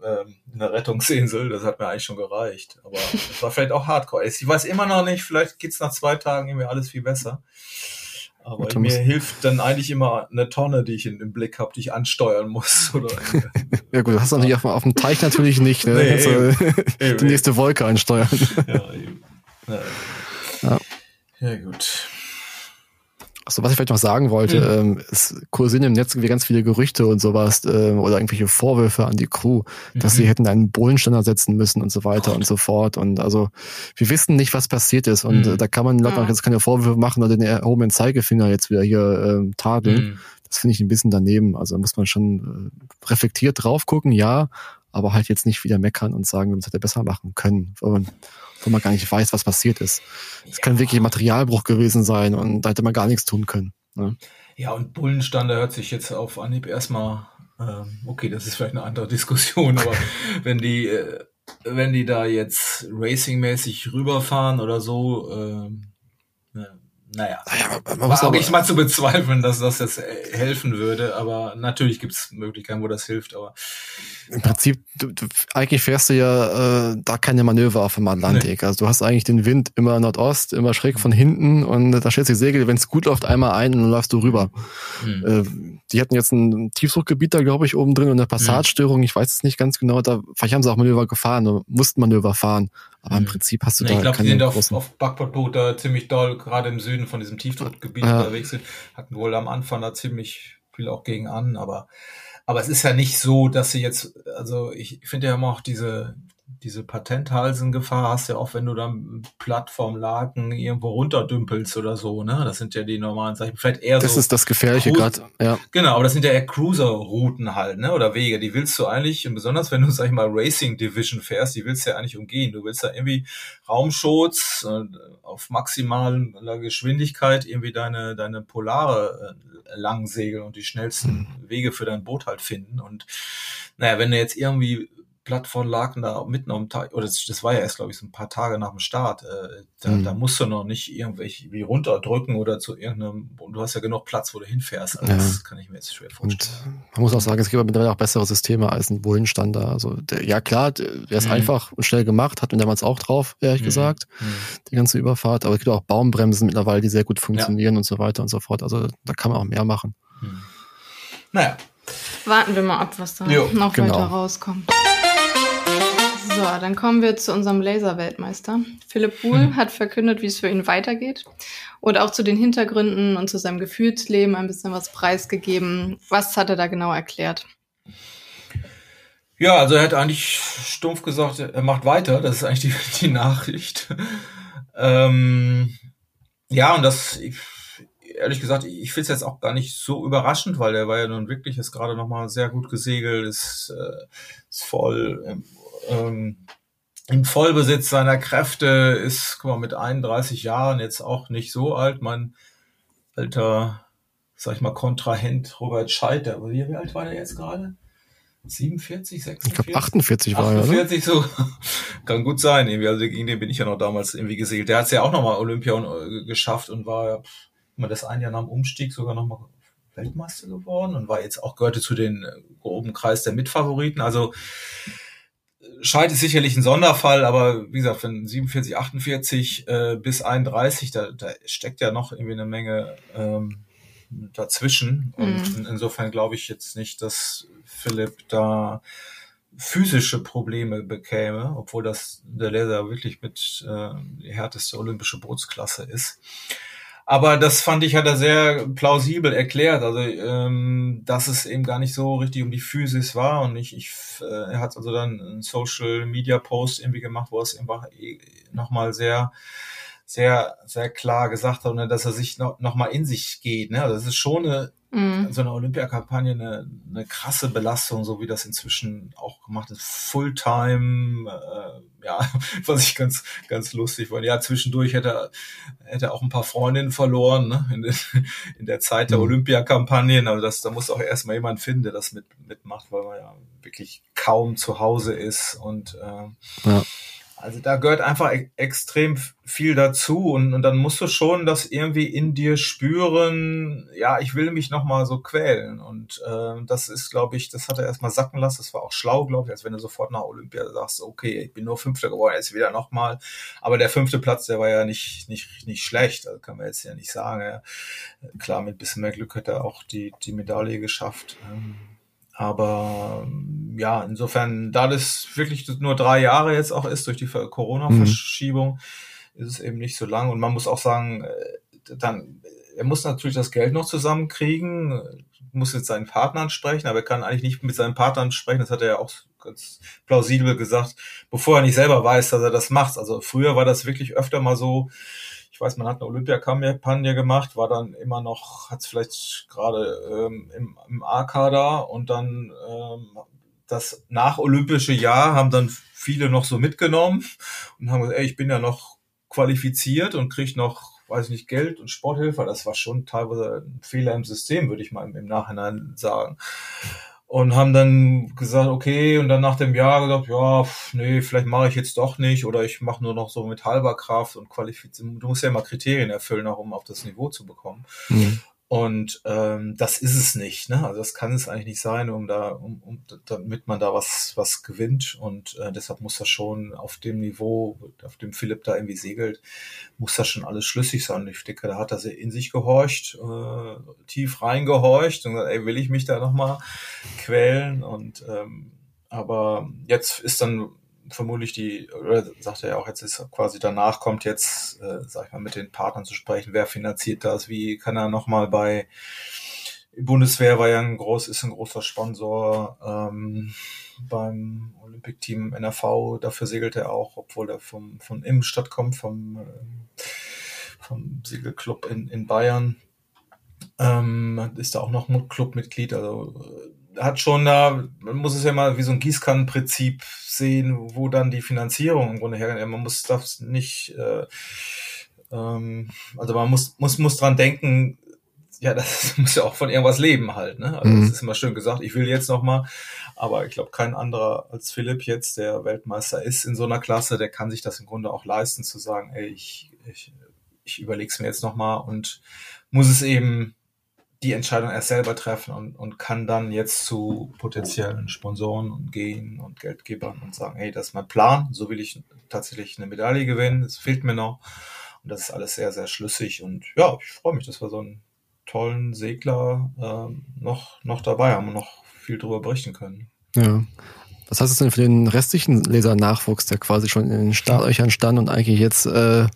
äh, in einer Rettungsinsel. Das hat mir eigentlich schon gereicht. Aber es war vielleicht auch Hardcore. Ich weiß immer noch nicht, vielleicht geht's nach zwei Tagen irgendwie alles viel besser. Aber Gut, mir hilft dann eigentlich immer eine Tonne, die ich in, im Blick habe, die ich ansteuern muss. Oder ja gut, du hast natürlich auf, auf dem Teich natürlich nicht. Ne? Nee, eben, die eben, nächste Wolke ansteuern. Ja, eben. Ja, ja. ja gut. Also was ich vielleicht noch sagen wollte, mhm. ähm, es kursieren im Netz ganz viele Gerüchte und sowas ähm, oder irgendwelche Vorwürfe an die Crew, dass mhm. sie hätten einen Bullenstandard setzen müssen und so weiter oh. und so fort. Und also wir wissen nicht, was passiert ist. Und mhm. äh, da kann man Leuten ja. auch jetzt keine Vorwürfe machen oder den erhobenen Zeigefinger jetzt wieder hier ähm, tadeln. Mhm. Das finde ich ein bisschen daneben. Also da muss man schon äh, reflektiert drauf gucken, ja, aber halt jetzt nicht wieder meckern und sagen, das hätte besser machen können. Und wo man gar nicht weiß, was passiert ist. Es ja. kann wirklich ein Materialbruch gewesen sein und da hätte man gar nichts tun können. Ne? Ja, und Bullenstande hört sich jetzt auf Anhieb erstmal, ähm, okay, das ist vielleicht eine andere Diskussion, aber wenn die, äh, wenn die da jetzt racingmäßig rüberfahren oder so, ähm, naja, naja man muss auch nicht mal zu bezweifeln, dass das jetzt helfen würde, aber natürlich gibt es Möglichkeiten, wo das hilft, aber im Prinzip, du, du, eigentlich fährst du ja äh, da keine Manöver auf dem Atlantik. Nee. Also du hast eigentlich den Wind immer Nordost, immer schräg von hinten und da stellst du die Segel, wenn es gut läuft, einmal ein und dann läufst du rüber. Mhm. Äh, die hatten jetzt ein Tiefdruckgebiet da, glaube ich, oben drin und eine Passatsstörung, ich weiß es nicht ganz genau, da vielleicht haben sie auch Manöver gefahren, mussten Manöver fahren. Aber im hm. Prinzip hast du ja, da. Ich glaube, die sind auf, auf Backbordboot da ziemlich doll, gerade im Süden von diesem Tiefdruckgebiet ja. unterwegs sind. Hatten wohl am Anfang da ziemlich viel auch gegen an, aber aber es ist ja nicht so, dass sie jetzt, also ich finde ja immer auch diese, diese Patenthalsengefahr hast ja auch, wenn du dann Plattformlaken irgendwo runterdümpelst oder so, ne? Das sind ja die normalen Zeichen. Vielleicht eher das so. Das ist das Gefährliche gerade, ja. Genau, aber das sind ja eher Cruiser-Routen halt, ne? Oder Wege. Die willst du eigentlich, und besonders wenn du, sag ich mal, Racing Division fährst, die willst du ja eigentlich umgehen. Du willst ja irgendwie Raumschutz äh, auf maximaler Geschwindigkeit irgendwie deine, deine polare äh, Langsegeln und die schnellsten Wege für dein Boot halt finden. Und naja, wenn du jetzt irgendwie Plattformlaken da mitten am Tag, oder das, das war ja erst, glaube ich, so ein paar Tage nach dem Start. Äh, da, mhm. da musst du noch nicht irgendwelche wie runterdrücken oder zu irgendeinem, du hast ja genug Platz, wo du hinfährst. Also ja. Das kann ich mir jetzt schwer vorstellen. Und man muss auch sagen, es gibt mittlerweile auch bessere Systeme als ein Bullenstand da. Also der, ja klar, der ist mhm. einfach und schnell gemacht, hat man damals auch drauf, ehrlich mhm. gesagt, mhm. die ganze Überfahrt. Aber es gibt auch Baumbremsen mittlerweile, die sehr gut funktionieren ja. und so weiter und so fort. Also da kann man auch mehr machen. Mhm. Naja. Warten wir mal ab, was da jo. noch genau. weiter rauskommt. So, dann kommen wir zu unserem Laser-Weltmeister. Philipp Buhl hm. hat verkündet, wie es für ihn weitergeht und auch zu den Hintergründen und zu seinem Gefühlsleben ein bisschen was preisgegeben. Was hat er da genau erklärt? Ja, also er hat eigentlich stumpf gesagt, er macht weiter. Das ist eigentlich die, die Nachricht. ähm, ja, und das, ich, ehrlich gesagt, ich finde es jetzt auch gar nicht so überraschend, weil er war ja nun wirklich ist gerade noch mal sehr gut gesegelt, ist, äh, ist voll im ähm, im Vollbesitz seiner Kräfte ist, guck mal, mit 31 Jahren jetzt auch nicht so alt. Mein alter, sag ich mal, Kontrahent Robert Scheiter, wie, wie alt war der jetzt gerade? 47, 46? Ich glaube 48 war 48 er, oder? so. Kann gut sein, irgendwie. Also gegen den bin ich ja noch damals irgendwie gesegelt. Der hat es ja auch nochmal Olympia äh, geschafft und war immer das ein Jahr nach dem Umstieg sogar nochmal Weltmeister geworden und war jetzt auch gehörte zu den äh, groben Kreis der Mitfavoriten. Also Scheid ist sicherlich ein Sonderfall, aber wie gesagt, von 47, 48 äh, bis 31, da, da steckt ja noch irgendwie eine Menge ähm, dazwischen. Und mhm. insofern glaube ich jetzt nicht, dass Philipp da physische Probleme bekäme, obwohl das der Laser wirklich mit äh, die härteste olympische Bootsklasse ist. Aber das fand ich, hat er sehr plausibel erklärt, also ähm, dass es eben gar nicht so richtig um die Physis war und ich, ich äh, er hat also dann einen Social Media Post irgendwie gemacht, wo er es einfach eh nochmal sehr sehr sehr klar gesagt hat, ne, dass er sich noch, noch in sich geht. Ne? Also das ist schon eine mhm. so eine Olympiakampagne eine, eine krasse Belastung, so wie das inzwischen auch gemacht ist. Fulltime, äh, ja, was ich ganz, ganz lustig fand. Ja, zwischendurch hätte hätte er auch ein paar Freundinnen verloren, ne? in, in der Zeit der mhm. Olympiakampagnen. Also das, da muss auch erstmal jemand finden, der das mit, mitmacht, weil man ja wirklich kaum zu Hause ist und äh, ja also da gehört einfach e extrem viel dazu und, und dann musst du schon das irgendwie in dir spüren, ja, ich will mich nochmal so quälen und äh, das ist, glaube ich, das hat er erstmal sacken lassen, das war auch schlau, glaube ich, als wenn du sofort nach Olympia sagst, okay, ich bin nur Fünfter geworden, jetzt wieder nochmal, aber der fünfte Platz, der war ja nicht, nicht, nicht schlecht, also kann man jetzt ja nicht sagen, ja. klar, mit bisschen mehr Glück hätte er auch die, die Medaille geschafft. Ähm aber ja, insofern, da das wirklich nur drei Jahre jetzt auch ist durch die Corona-Verschiebung, mhm. ist es eben nicht so lang. Und man muss auch sagen, äh, dann, er muss natürlich das Geld noch zusammenkriegen, muss jetzt seinen Partnern sprechen, aber er kann eigentlich nicht mit seinen Partnern sprechen. Das hat er ja auch ganz plausibel gesagt, bevor er nicht selber weiß, dass er das macht. Also früher war das wirklich öfter mal so, weiß, man hat eine Olympiakampagne gemacht, war dann immer noch, hat es vielleicht gerade ähm, im, im A-Kader und dann ähm, das nach-olympische Jahr haben dann viele noch so mitgenommen und haben gesagt, ey, ich bin ja noch qualifiziert und kriege noch, weiß nicht, Geld und Sporthilfe. Das war schon teilweise ein Fehler im System, würde ich mal im Nachhinein sagen und haben dann gesagt, okay, und dann nach dem Jahr gesagt, ja, nee, vielleicht mache ich jetzt doch nicht oder ich mache nur noch so mit halber Kraft und qualifizieren. Du musst ja immer Kriterien erfüllen, auch um auf das Niveau zu bekommen. Mhm. Und ähm, das ist es nicht. Ne? Also das kann es eigentlich nicht sein, um da, um, um damit man da was was gewinnt. Und äh, deshalb muss das schon auf dem Niveau, auf dem Philipp da irgendwie segelt, muss das schon alles schlüssig sein. Ich denke, da hat er in sich gehorcht, äh, tief reingehorcht und gesagt, ey, will ich mich da nochmal quälen? Und ähm, aber jetzt ist dann vermutlich die, oder sagt er ja auch, jetzt ist quasi danach kommt jetzt, äh, sag ich mal, mit den Partnern zu sprechen, wer finanziert das, wie kann er nochmal bei Bundeswehr war ja ein groß, ist ein großer Sponsor ähm, beim Olympic-Team NRV, dafür segelt er auch, obwohl er vom, von Immenstadt kommt, vom, äh, vom Segelclub in, in Bayern. Ähm, ist da auch noch Clubmitglied, also hat schon da, man muss es ja mal wie so ein Gießkannenprinzip sehen, wo dann die Finanzierung im Grunde hergeht. Man muss das nicht, äh, ähm, also man muss, muss, muss dran denken, ja, das muss ja auch von irgendwas leben halt, ne? Also mhm. das ist immer schön gesagt, ich will jetzt noch mal, aber ich glaube, kein anderer als Philipp jetzt, der Weltmeister ist in so einer Klasse, der kann sich das im Grunde auch leisten, zu sagen, ey, ich, ich, ich überleg's mir jetzt noch mal und muss es eben die Entscheidung erst selber treffen und, und kann dann jetzt zu potenziellen Sponsoren und gehen und Geldgebern und sagen, hey, das ist mein Plan, so will ich tatsächlich eine Medaille gewinnen, es fehlt mir noch. Und das ist alles sehr, sehr schlüssig. Und ja, ich freue mich, dass wir so einen tollen Segler äh, noch, noch dabei haben und noch viel darüber berichten können. Ja. Was heißt das denn für den restlichen Lesernachwuchs, der quasi schon in den Startlöchern stand und eigentlich jetzt äh,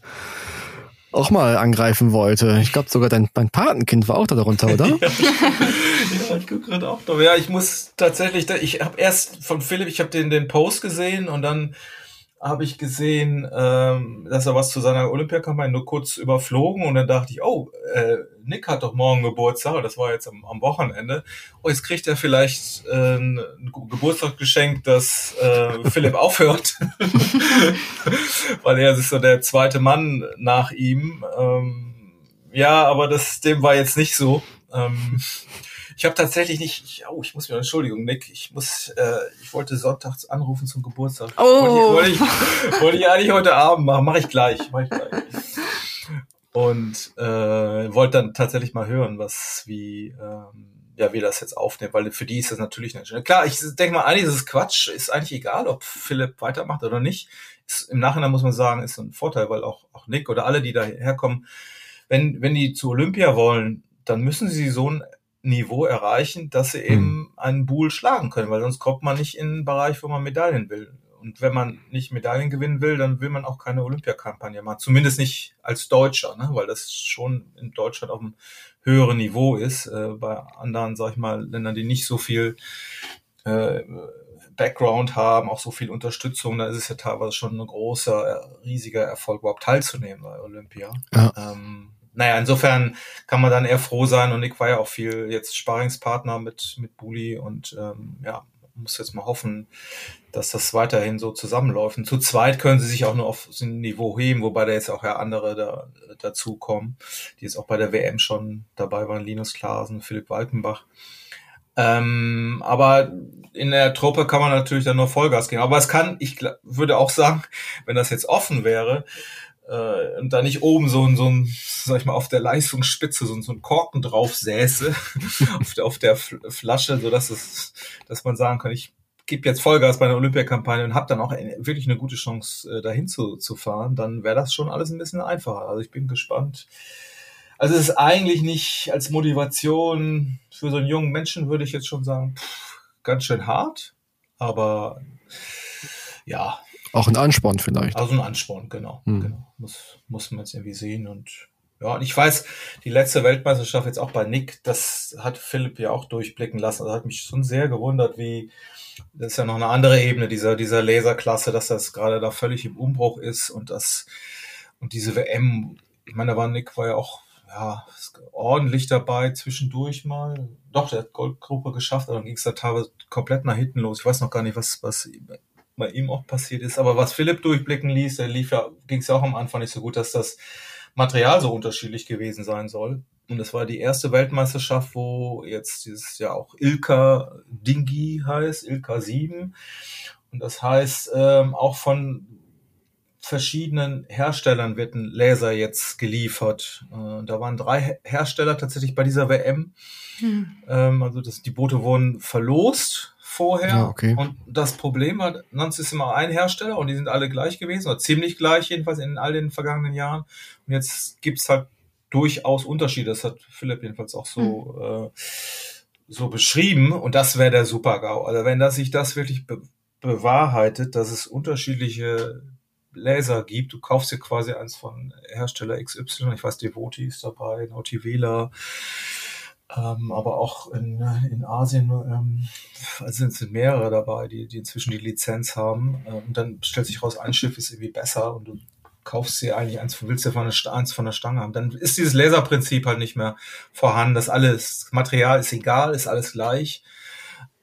auch mal angreifen wollte. Ich glaube sogar dein, dein Patenkind war auch da darunter, oder? ja, ja, ich gucke gerade auch da. Ja, ich muss tatsächlich, ich habe erst von Philipp, ich habe den, den Post gesehen und dann habe ich gesehen, ähm, dass er was zu seiner Olympiakampagne nur kurz überflogen und dann dachte ich, oh, äh, Nick hat doch morgen Geburtstag, das war jetzt am, am Wochenende. Oh, jetzt kriegt er vielleicht äh, ein Geburtstagsgeschenk, dass äh, Philipp aufhört, weil er ist so der zweite Mann nach ihm. Ähm, ja, aber das dem war jetzt nicht so. Ähm, ich habe tatsächlich nicht, ich, oh, ich muss mir Entschuldigung, Nick, ich muss, äh, ich wollte sonntags anrufen zum Geburtstag. Oh. Wollte ich, wollte ich, wollte ich eigentlich heute Abend machen, mache ich gleich, mache ich gleich. Und äh, wollte dann tatsächlich mal hören, was wie ähm, ja, wie das jetzt aufnehmen, weil für die ist das natürlich nicht. Klar, ich denke mal, eigentlich ist es Quatsch, ist eigentlich egal, ob Philipp weitermacht oder nicht. Ist, Im Nachhinein muss man sagen, ist ein Vorteil, weil auch, auch Nick oder alle, die da herkommen, wenn, wenn die zu Olympia wollen, dann müssen sie so ein Niveau erreichen, dass sie eben mhm. einen Bull schlagen können, weil sonst kommt man nicht in einen Bereich, wo man Medaillen will. Und wenn man nicht Medaillen gewinnen will, dann will man auch keine Olympiakampagne machen. Zumindest nicht als Deutscher, ne? weil das schon in Deutschland auf einem höheren Niveau ist. Äh, bei anderen, sag ich mal, Ländern, die nicht so viel äh, Background haben, auch so viel Unterstützung, da ist es ja teilweise schon ein großer, riesiger Erfolg, überhaupt teilzunehmen bei Olympia. Ja. Ähm, naja, insofern kann man dann eher froh sein und Nick war ja auch viel jetzt Sparingspartner mit, mit Bully und ähm, ja, muss jetzt mal hoffen, dass das weiterhin so zusammenläuft. Und zu zweit können sie sich auch nur auf ein Niveau heben, wobei da jetzt auch ja andere da, dazukommen, die jetzt auch bei der WM schon dabei waren, Linus Klaasen, Philipp Walkenbach. Ähm, aber in der Truppe kann man natürlich dann nur Vollgas geben. Aber es kann, ich würde auch sagen, wenn das jetzt offen wäre, äh, und da nicht oben so ein, so ein, sag ich mal, auf der Leistungsspitze so, ein, so ein Korken drauf säße, auf der, auf der Flasche, so dass es, dass man sagen kann, ich gebe jetzt Vollgas bei der Olympiakampagne und habe dann auch wirklich eine gute Chance, äh, dahin zu, zu fahren, dann wäre das schon alles ein bisschen einfacher. Also ich bin gespannt. Also es ist eigentlich nicht als Motivation für so einen jungen Menschen, würde ich jetzt schon sagen, pff, ganz schön hart, aber ja, auch ein Ansporn vielleicht. Also ein Ansporn, genau. Hm. genau. Muss, muss man jetzt irgendwie sehen. Und ja, und ich weiß, die letzte Weltmeisterschaft jetzt auch bei Nick, das hat Philipp ja auch durchblicken lassen. Also hat mich schon sehr gewundert, wie, das ist ja noch eine andere Ebene dieser, dieser Laserklasse, dass das gerade da völlig im Umbruch ist und das, und diese WM, ich meine, da war Nick war ja auch, ja, ordentlich dabei zwischendurch mal. Doch, der hat Goldgruppe geschafft, aber dann ging es da teilweise komplett nach hinten los. Ich weiß noch gar nicht, was, was bei ihm auch passiert ist. Aber was Philipp durchblicken ließ, der lief ja, ging es ja auch am Anfang nicht so gut, dass das Material so unterschiedlich gewesen sein soll. Und es war die erste Weltmeisterschaft, wo jetzt dieses ja auch Ilka Dingi heißt, Ilka 7. Und das heißt, ähm, auch von verschiedenen Herstellern wird ein Laser jetzt geliefert. Äh, da waren drei Hersteller tatsächlich bei dieser WM. Hm. Ähm, also das, die Boote wurden verlost vorher. Ja, okay. Und das Problem war, sonst ist immer ein Hersteller und die sind alle gleich gewesen, oder ziemlich gleich jedenfalls in all den vergangenen Jahren. Und jetzt gibt's halt durchaus Unterschiede. Das hat Philipp jedenfalls auch so, mhm. äh, so beschrieben. Und das wäre der Super-GAU. Also wenn das sich das wirklich be bewahrheitet, dass es unterschiedliche Laser gibt. Du kaufst dir quasi eins von Hersteller XY, ich weiß, Devoti ist dabei, Nautivela, ähm, aber auch in, in Asien ähm, also sind mehrere dabei, die, die inzwischen die Lizenz haben. Äh, und dann stellt sich raus, ein Schiff ist irgendwie besser und du kaufst dir eigentlich eins, willst der, eins von der Stange haben. Dann ist dieses Laserprinzip halt nicht mehr vorhanden. Das alles, Material ist egal, ist alles gleich.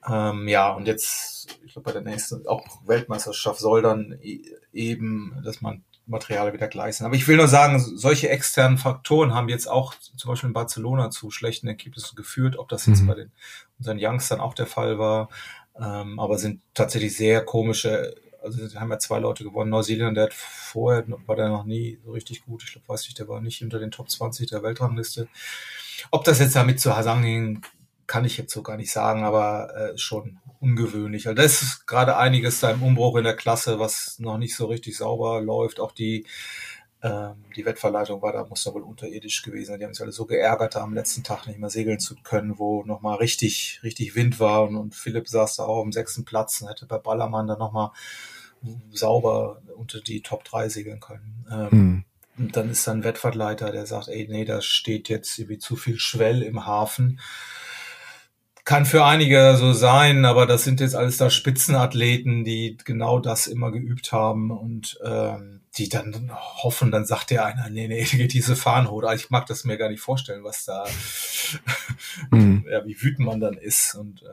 Ähm, ja, und jetzt, ich glaube, bei der nächsten, auch Weltmeisterschaft soll dann e eben, dass man Materialien wieder gleich sind. Aber ich will nur sagen, solche externen Faktoren haben jetzt auch zum Beispiel in Barcelona zu schlechten Ergebnissen geführt, ob das jetzt mhm. bei den unseren Youngstern auch der Fall war. Ähm, aber sind tatsächlich sehr komische, also haben ja zwei Leute gewonnen. Neuseeland, der hat vorher, war der noch nie so richtig gut. Ich glaube, weiß nicht, der war nicht unter den Top 20 der Weltrangliste. Ob das jetzt damit zusammenhängt, kann ich jetzt so gar nicht sagen, aber äh, schon ungewöhnlich. Also das ist gerade einiges da im Umbruch in der Klasse, was noch nicht so richtig sauber läuft. Auch die, ähm, die Wettverleitung war da, muss da wohl unterirdisch gewesen sein. Die haben sich alle so geärgert, am letzten Tag nicht mehr segeln zu können, wo nochmal richtig, richtig Wind war. Und, und Philipp saß da auch am sechsten Platz und hätte bei Ballermann dann nochmal sauber unter die Top 3 segeln können. Ähm, hm. Und dann ist dann ein Wettverleiter, der sagt, ey, nee, da steht jetzt irgendwie zu viel Schwell im Hafen kann für einige so sein, aber das sind jetzt alles da Spitzenathleten, die genau das immer geübt haben und ähm, die dann hoffen, dann sagt der einer, nee, nee, diese Fahnenhote. Also ich mag das mir gar nicht vorstellen, was da, mhm. ja, wie wütend man dann ist und äh,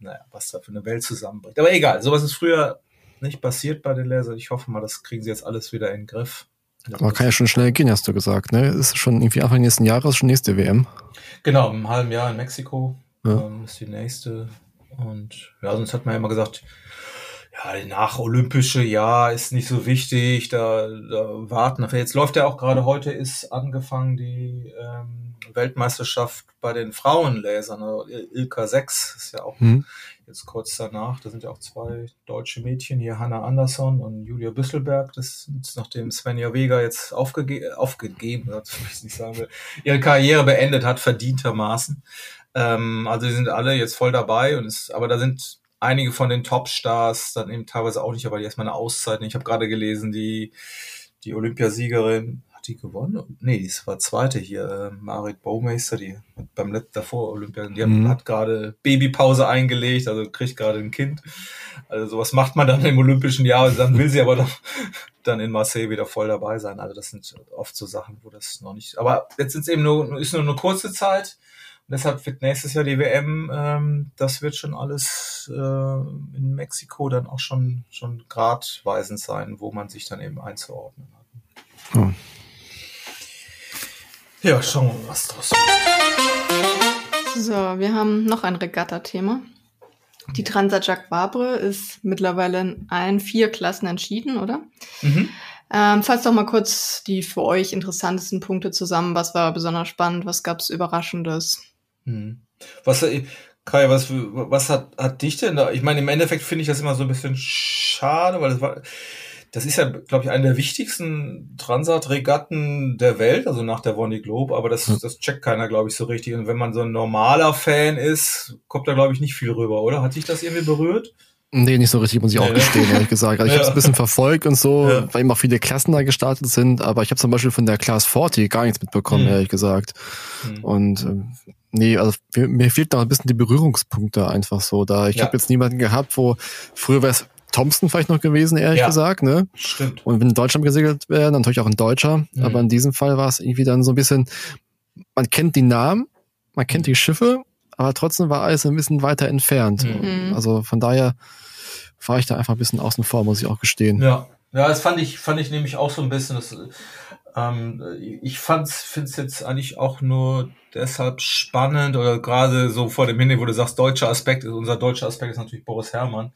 naja, was da für eine Welt zusammenbricht. Aber egal, sowas ist früher nicht passiert bei den Lasern. Ich hoffe mal, das kriegen sie jetzt alles wieder in den Griff. Aber kann ja schon schnell gehen, hast du gesagt, ne? Ist schon irgendwie Anfang nächsten Jahres schon nächste WM. Genau, im halben Jahr in Mexiko ja. ähm, ist die nächste. Und ja, sonst hat man ja immer gesagt, ja, nach Olympische Jahr ist nicht so wichtig, da, da warten. Jetzt läuft ja auch gerade heute ist angefangen die ähm, Weltmeisterschaft bei den Frauenlasern, also Ilka 6 ist ja auch mhm. jetzt kurz danach. Da sind ja auch zwei deutsche Mädchen, hier Hanna Andersson und Julia Büsselberg. Das ist nachdem Svenja Vega jetzt aufgege aufgegeben hat, ich nicht sagen will, ihre Karriere beendet hat, verdientermaßen. Ähm, also die sind alle jetzt voll dabei und es, aber da sind einige von den Topstars dann eben teilweise auch nicht, aber die erstmal eine Auszeit. Ich habe gerade gelesen, die, die Olympiasiegerin, hat die gewonnen? Nee, die war zweite hier, äh, Marit Baumeister, die hat beim letzten davor Olympia, die mhm. hat gerade Babypause eingelegt, also kriegt gerade ein Kind. Also sowas macht man dann im olympischen Jahr, also dann will sie aber doch dann in Marseille wieder voll dabei sein. Also das sind oft so Sachen, wo das noch nicht. Aber jetzt sind es eben nur, ist nur eine kurze Zeit deshalb wird nächstes Jahr die WM, ähm, das wird schon alles äh, in Mexiko dann auch schon, schon gradweisend sein, wo man sich dann eben einzuordnen hat. Hm. Ja, schauen wir mal, was draus wird. So, wir haben noch ein Regatta-Thema. Die Transat Jacques Vabre ist mittlerweile in allen vier Klassen entschieden, oder? Mhm. Ähm, fasst doch mal kurz die für euch interessantesten Punkte zusammen. Was war besonders spannend? Was gab's Überraschendes? Mhm. Was, äh, Kai, was, was hat, hat dich denn da? Ich meine, im Endeffekt finde ich das immer so ein bisschen schade, weil das war, das ist ja, glaube ich, eine der wichtigsten Transat-Regatten der Welt, also nach der Vendée Globe, aber das, das checkt keiner, glaube ich, so richtig. Und wenn man so ein normaler Fan ist, kommt da, glaube ich, nicht viel rüber, oder? Hat dich das irgendwie berührt? Nee, nicht so richtig, muss ich auch gestehen, ehrlich gesagt. Also ich ja. habe es ein bisschen verfolgt und so, ja. weil eben auch viele Klassen da gestartet sind, aber ich habe zum Beispiel von der Class 40 gar nichts mitbekommen, mhm. ehrlich gesagt. Mhm. Und äh, nee, also mir, fehlt noch ein bisschen die Berührungspunkte einfach so da. Ich ja. habe jetzt niemanden gehabt, wo früher wäre es Thompson vielleicht noch gewesen, ehrlich ja, gesagt, ne? Stimmt. Und wenn in Deutschland gesegelt wäre, dann natürlich auch ein Deutscher. Mhm. Aber in diesem Fall war es irgendwie dann so ein bisschen, man kennt die Namen, man kennt die Schiffe, aber trotzdem war alles ein bisschen weiter entfernt. Mhm. Also von daher war ich da einfach ein bisschen außen vor, muss ich auch gestehen. Ja. Ja, das fand ich, fand ich nämlich auch so ein bisschen, das, ähm, ich fand's, find's jetzt eigentlich auch nur deshalb spannend oder gerade so vor dem Hintergrund, wo du sagst, deutscher Aspekt, unser deutscher Aspekt ist natürlich Boris Herrmann.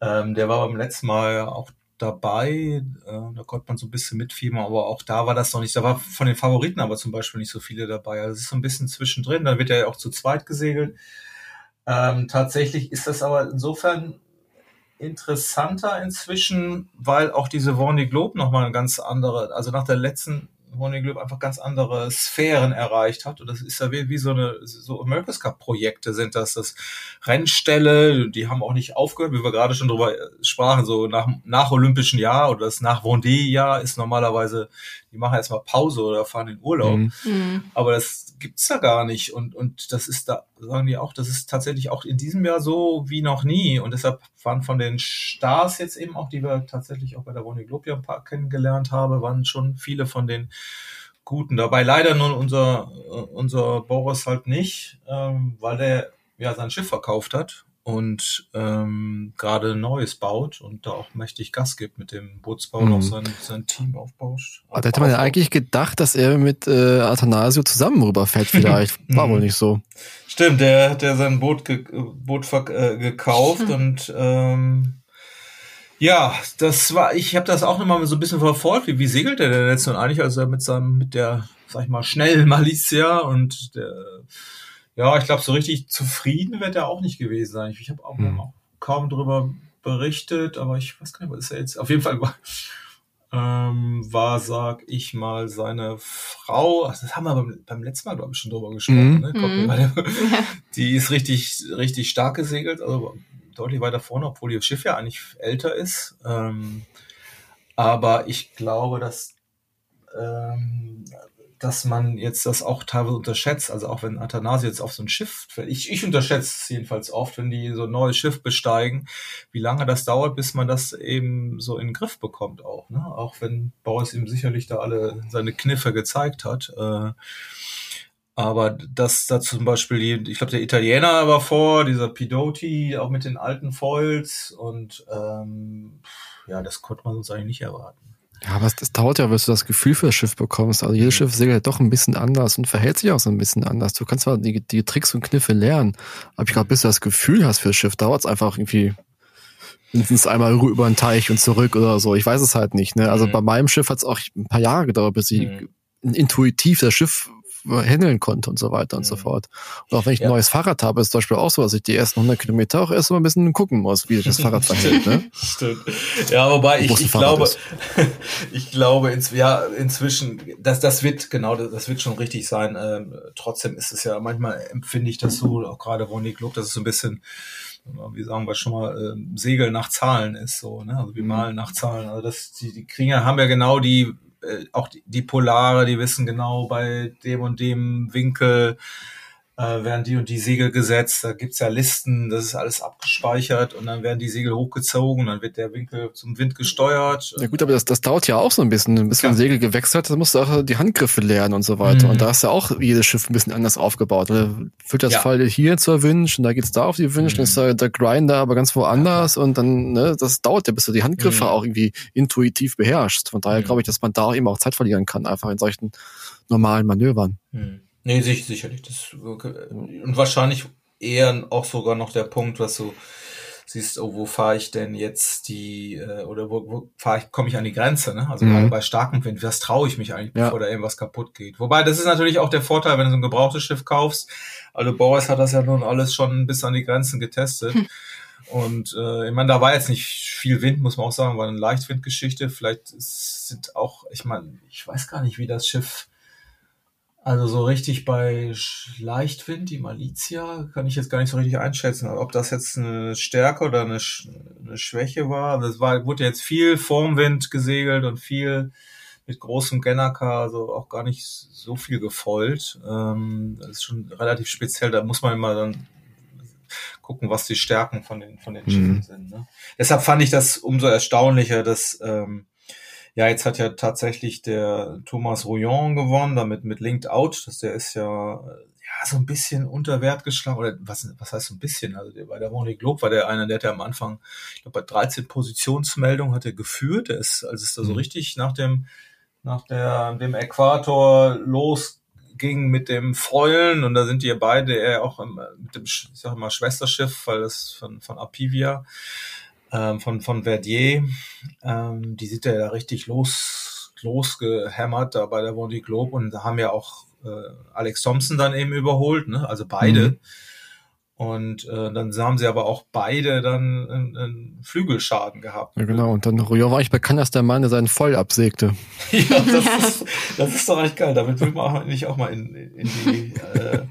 Ähm, der war beim letzten Mal auch dabei. Äh, da konnte man so ein bisschen mitfiebern, aber auch da war das noch nicht. Da war von den Favoriten aber zum Beispiel nicht so viele dabei. Also es ist so ein bisschen zwischendrin. Dann wird er ja auch zu zweit gesegelt. Ähm, tatsächlich ist das aber insofern interessanter inzwischen, weil auch diese Vendée Globe nochmal eine ganz andere, also nach der letzten Honeyglück einfach ganz andere Sphären erreicht hat. Und das ist ja wie, wie so eine, so America's Cup Projekte sind das, das Rennställe, die haben auch nicht aufgehört, wie wir gerade schon drüber sprachen, so nach, nach Olympischen Jahr oder das nach Vendée Jahr ist normalerweise, die machen erstmal Pause oder fahren in Urlaub. Mhm. mhm. Aber das gibt's da gar nicht. Und, und das ist da, sagen die auch, das ist tatsächlich auch in diesem Jahr so wie noch nie. Und deshalb waren von den Stars jetzt eben auch, die wir tatsächlich auch bei der Globe ein paar kennengelernt haben, waren schon viele von den Guten dabei. Leider nun unser, unser Boris halt nicht, ähm, weil der ja sein Schiff verkauft hat und ähm, gerade Neues baut und da auch mächtig Gas gibt mit dem Bootsbau mhm. auch sein, sein Team aufbaut. Aber da hätte man ja eigentlich gedacht, dass er mit äh, Athanasio zusammen rüberfährt vielleicht. War wohl nicht so. Stimmt, der hat ja sein Boot, ge Boot äh, gekauft und ähm, ja, das war, ich habe das auch nochmal so ein bisschen verfolgt, wie, wie segelt er denn jetzt nun eigentlich, also mit seinem, mit der, sag ich mal, schnellen Malicia und der ja, ich glaube, so richtig zufrieden wird er auch nicht gewesen sein. Ich habe auch, hm. kaum drüber berichtet, aber ich weiß gar nicht, was ist er jetzt? Auf jeden Fall war, ähm, war, sag ich mal, seine Frau, also das haben wir beim, beim letzten Mal, glaube ich, schon drüber gesprochen, mhm. ne? Mhm. Die ist richtig, richtig stark gesegelt, also deutlich weiter vorne, obwohl ihr Schiff ja eigentlich älter ist. Ähm, aber ich glaube, dass ähm, dass man jetzt das auch teilweise unterschätzt. Also auch wenn Athanasi jetzt auf so ein Schiff, ich, ich unterschätze es jedenfalls oft, wenn die so ein neues Schiff besteigen, wie lange das dauert, bis man das eben so in den Griff bekommt auch. Ne? Auch wenn Boris ihm sicherlich da alle seine Kniffe gezeigt hat. Äh, aber dass da zum Beispiel, ich glaube, der Italiener war vor, dieser Pidoti, auch mit den alten Foils und ähm, ja, das konnte man uns eigentlich nicht erwarten. Ja, aber es dauert ja, bis du das Gefühl für das Schiff bekommst. Also jedes mhm. Schiff segelt doch ein bisschen anders und verhält sich auch so ein bisschen anders. Du kannst zwar die, die Tricks und Kniffe lernen, aber ich glaube, bis du das Gefühl hast für das Schiff, dauert es einfach irgendwie mindestens einmal über den Teich und zurück oder so. Ich weiß es halt nicht. Ne? Also mhm. bei meinem Schiff hat es auch ein paar Jahre gedauert, bis ich mhm. intuitiv das Schiff handeln konnte und so weiter und mhm. so fort. Und auch wenn ich ja. ein neues Fahrrad habe, ist zum Beispiel auch so, dass ich die ersten 100 Kilometer auch erst mal ein bisschen gucken muss, wie sich das Fahrrad verhält. Ne? Stimmt. Ja, wobei ich, ich glaube, ich glaube, ins, ja, inzwischen, das, das wird, genau, das, das wird schon richtig sein. Ähm, trotzdem ist es ja, manchmal empfinde ich das so, auch gerade Ronny Club, dass es so ein bisschen, wie sagen wir schon mal, ähm, Segel nach Zahlen ist so, ne? Also wir mhm. malen nach Zahlen. Also das, die, die Krieger haben ja genau die auch die, die Polare, die wissen genau bei dem und dem Winkel äh, werden die und die Segel gesetzt. Da gibt's ja Listen, das ist alles abgespeichert und dann werden die Segel hochgezogen, dann wird der Winkel zum Wind gesteuert. Ja gut, aber das, das dauert ja auch so ein bisschen. Bis ja. Segel gewechselt hat, musst du auch die Handgriffe lernen und so weiter. Mhm. Und da ist ja auch jedes Schiff ein bisschen anders aufgebaut. Da führt das ja. Fall hier zur Winch und da geht's da auf die Winch, mhm. dann ist da der Grinder aber ganz woanders ja. und dann, ne, das dauert ja, bis du die Handgriffe mhm. auch irgendwie intuitiv beherrschst. Von daher mhm. glaube ich, dass man da eben auch Zeit verlieren kann, einfach in solchen normalen Manövern. Nee, sicher, sicherlich. Das, und wahrscheinlich eher auch sogar noch der Punkt, was du siehst, oh, wo fahre ich denn jetzt die, äh, oder wo, wo fahre ich, komme ich an die Grenze, ne? Also mhm. bei starkem Wind, was traue ich mich eigentlich, bevor ja. da irgendwas kaputt geht. Wobei, das ist natürlich auch der Vorteil, wenn du so ein gebrauchtes Schiff kaufst. Also Boris hat das ja nun alles schon bis an die Grenzen getestet. Hm. Und äh, ich meine, da war jetzt nicht viel Wind, muss man auch sagen, war eine Leichtwindgeschichte. Vielleicht sind auch, ich meine, ich weiß gar nicht, wie das Schiff also so richtig bei Leichtwind, die Malizia, kann ich jetzt gar nicht so richtig einschätzen, ob das jetzt eine Stärke oder eine, Sch eine Schwäche war. Das war, wurde jetzt viel Formwind gesegelt und viel mit großem Gennaker, also auch gar nicht so viel gefolgt. Ähm, das ist schon relativ speziell, da muss man immer dann gucken, was die Stärken von den, von den Schiffen mhm. sind. Ne? Deshalb fand ich das umso erstaunlicher, dass ähm, ja, jetzt hat ja tatsächlich der Thomas Rouillon gewonnen, damit mit Linked Out. Das, der ist ja, ja so ein bisschen unter Wert geschlagen. Oder was, was heißt so ein bisschen? Also der, bei der Vendée Globe war der einer, der hat ja am Anfang, ich glaube, bei 13 Positionsmeldungen hat er geführt. Der ist, als es da so mhm. richtig nach dem, nach der, dem Äquator losging mit dem Foilen und da sind die ja beide eher auch im, mit dem, ich sag mal, Schwesterschiff, weil das von, von Apivia ähm, von, von Verdier. Ähm, die sind ja da richtig los, losgehämmert da bei der Vendée Globe und da haben ja auch äh, Alex Thompson dann eben überholt, ne? also beide. Mhm. Und äh, dann haben sie aber auch beide dann einen, einen Flügelschaden gehabt. Ja, genau. Und dann Rio war ich bekannt als der Mann, der seinen Voll absägte. ja, das ist, das ist doch echt geil. Damit will man auch nicht auch mal in, in die äh,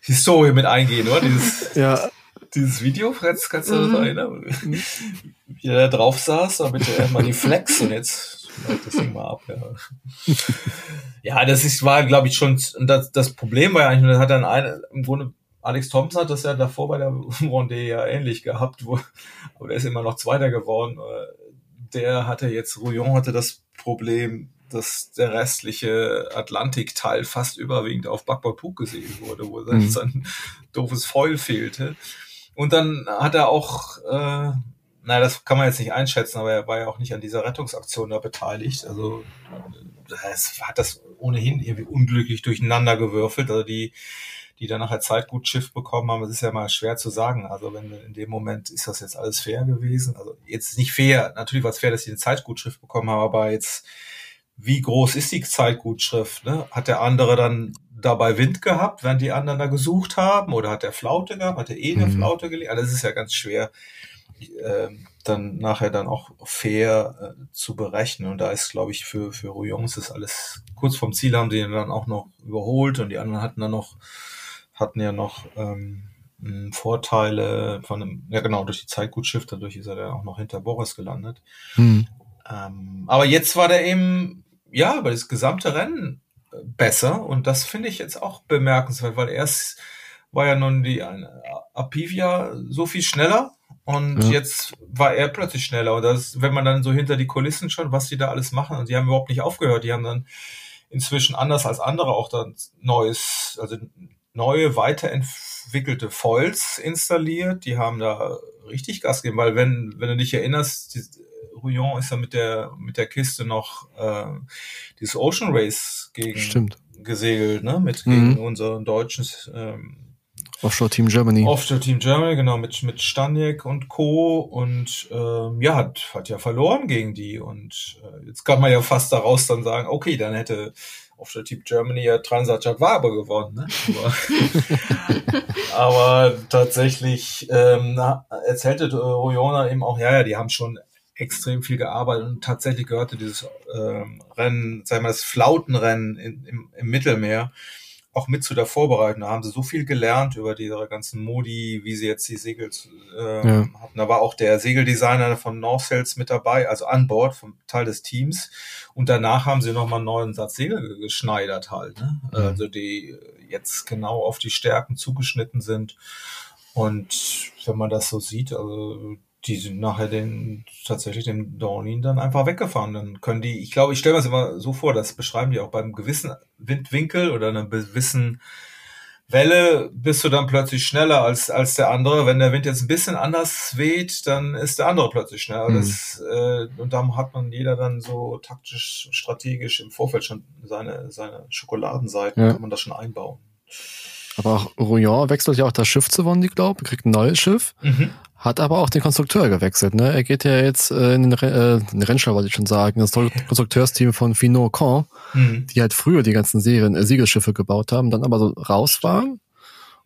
Historie mit eingehen, oder? Dieses, ja dieses Video, Fritz, kannst du mhm. das erinnern? Wie er da drauf saß, damit er erstmal die Flex und jetzt das Ding mal ab. Ja, ja das ist, war, glaube ich, schon, das, das Problem war ja eigentlich, das hat dann eine, im Grunde, Alex Thompson hat das ja davor bei der Vendée ja ähnlich gehabt, wo, aber der ist immer noch Zweiter geworden. Der hatte jetzt, Rouillon hatte das Problem, dass der restliche Atlantikteil fast überwiegend auf Backbord gesehen wurde, wo mhm. sein doofes Foil fehlte. Und dann hat er auch, äh, naja, das kann man jetzt nicht einschätzen, aber er war ja auch nicht an dieser Rettungsaktion da beteiligt. Also es hat das ohnehin irgendwie unglücklich durcheinander gewürfelt. Also die, die dann nachher Zeitgut Schiff bekommen haben, das ist ja mal schwer zu sagen. Also wenn in dem Moment ist das jetzt alles fair gewesen. Also jetzt nicht fair, natürlich war es fair, dass sie ein Zeitgutschrift bekommen haben, aber jetzt wie groß ist die Zeitgutschrift? Ne? Hat der andere dann dabei Wind gehabt, während die anderen da gesucht haben? Oder hat er Flaute gehabt? Hat er eh eine mhm. Flaute gelegt? Also das ist ja ganz schwer, äh, dann nachher dann auch fair äh, zu berechnen. Und da ist, glaube ich, für, für Rouillons ist alles kurz vom Ziel haben die ihn dann auch noch überholt und die anderen hatten dann noch, hatten ja noch ähm, Vorteile von einem, ja genau, durch die Zeitgutschiff, dadurch ist er dann auch noch hinter Boris gelandet. Mhm. Ähm, aber jetzt war der eben, ja, über das gesamte Rennen besser und das finde ich jetzt auch bemerkenswert, weil erst war ja nun die Apivia so viel schneller und ja. jetzt war er plötzlich schneller. Und das, wenn man dann so hinter die Kulissen schaut, was die da alles machen, und die haben überhaupt nicht aufgehört, die haben dann inzwischen anders als andere auch dann neues, also neue, weiterentwickelte Foils installiert. Die haben da richtig Gas gegeben, weil wenn, wenn du dich erinnerst, die, Rouillon ist ja mit der, mit der Kiste noch äh, dieses Ocean Race gegen Stimmt. gesegelt, ne? Mit gegen mhm. unser deutsches ähm, Offshore Team Germany. Offshore Team Germany, genau, mit, mit Staniek und Co. Und ähm, ja, hat, hat ja verloren gegen die. Und äh, jetzt kann man ja fast daraus dann sagen, okay, dann hätte Offshore Team Germany ja Transat Jaguar gewonnen. Ne? Aber, aber tatsächlich ähm, erzählte Royona eben auch, ja, ja, die haben schon extrem viel gearbeitet und tatsächlich gehörte dieses ähm, Rennen, sagen wir das Flautenrennen in, im, im Mittelmeer auch mit zu der Vorbereitung. Da haben sie so viel gelernt über diese ganzen Modi, wie sie jetzt die Segel äh, ja. hatten. Da war auch der Segeldesigner von North Sails mit dabei, also an Bord vom Teil des Teams. Und danach haben sie nochmal einen neuen Satz Segel geschneidert halt, ne? Mhm. Also die jetzt genau auf die Stärken zugeschnitten sind. Und wenn man das so sieht, also die sind nachher den tatsächlich den Dornin dann einfach weggefahren. Dann können die, ich glaube, ich stelle mir das immer so vor, das beschreiben die auch beim gewissen Windwinkel oder einem gewissen Welle bist du dann plötzlich schneller als, als der andere. Wenn der Wind jetzt ein bisschen anders weht, dann ist der andere plötzlich schneller. Mhm. Das, äh, und da hat man jeder dann so taktisch, strategisch im Vorfeld schon seine, seine Schokoladenseiten, ja. kann man das schon einbauen. Aber auch Rouillon wechselt ja auch das Schiff zu Wondi, glaube kriegt ein neues Schiff, mhm. Hat aber auch den Konstrukteur gewechselt. Ne? Er geht ja jetzt äh, in den, äh, in den Rennstall, wollte ich schon sagen, das Konstrukteursteam von Finot Caen, mhm. die halt früher die ganzen Serien, äh, Siegelschiffe gebaut haben, dann aber so raus waren.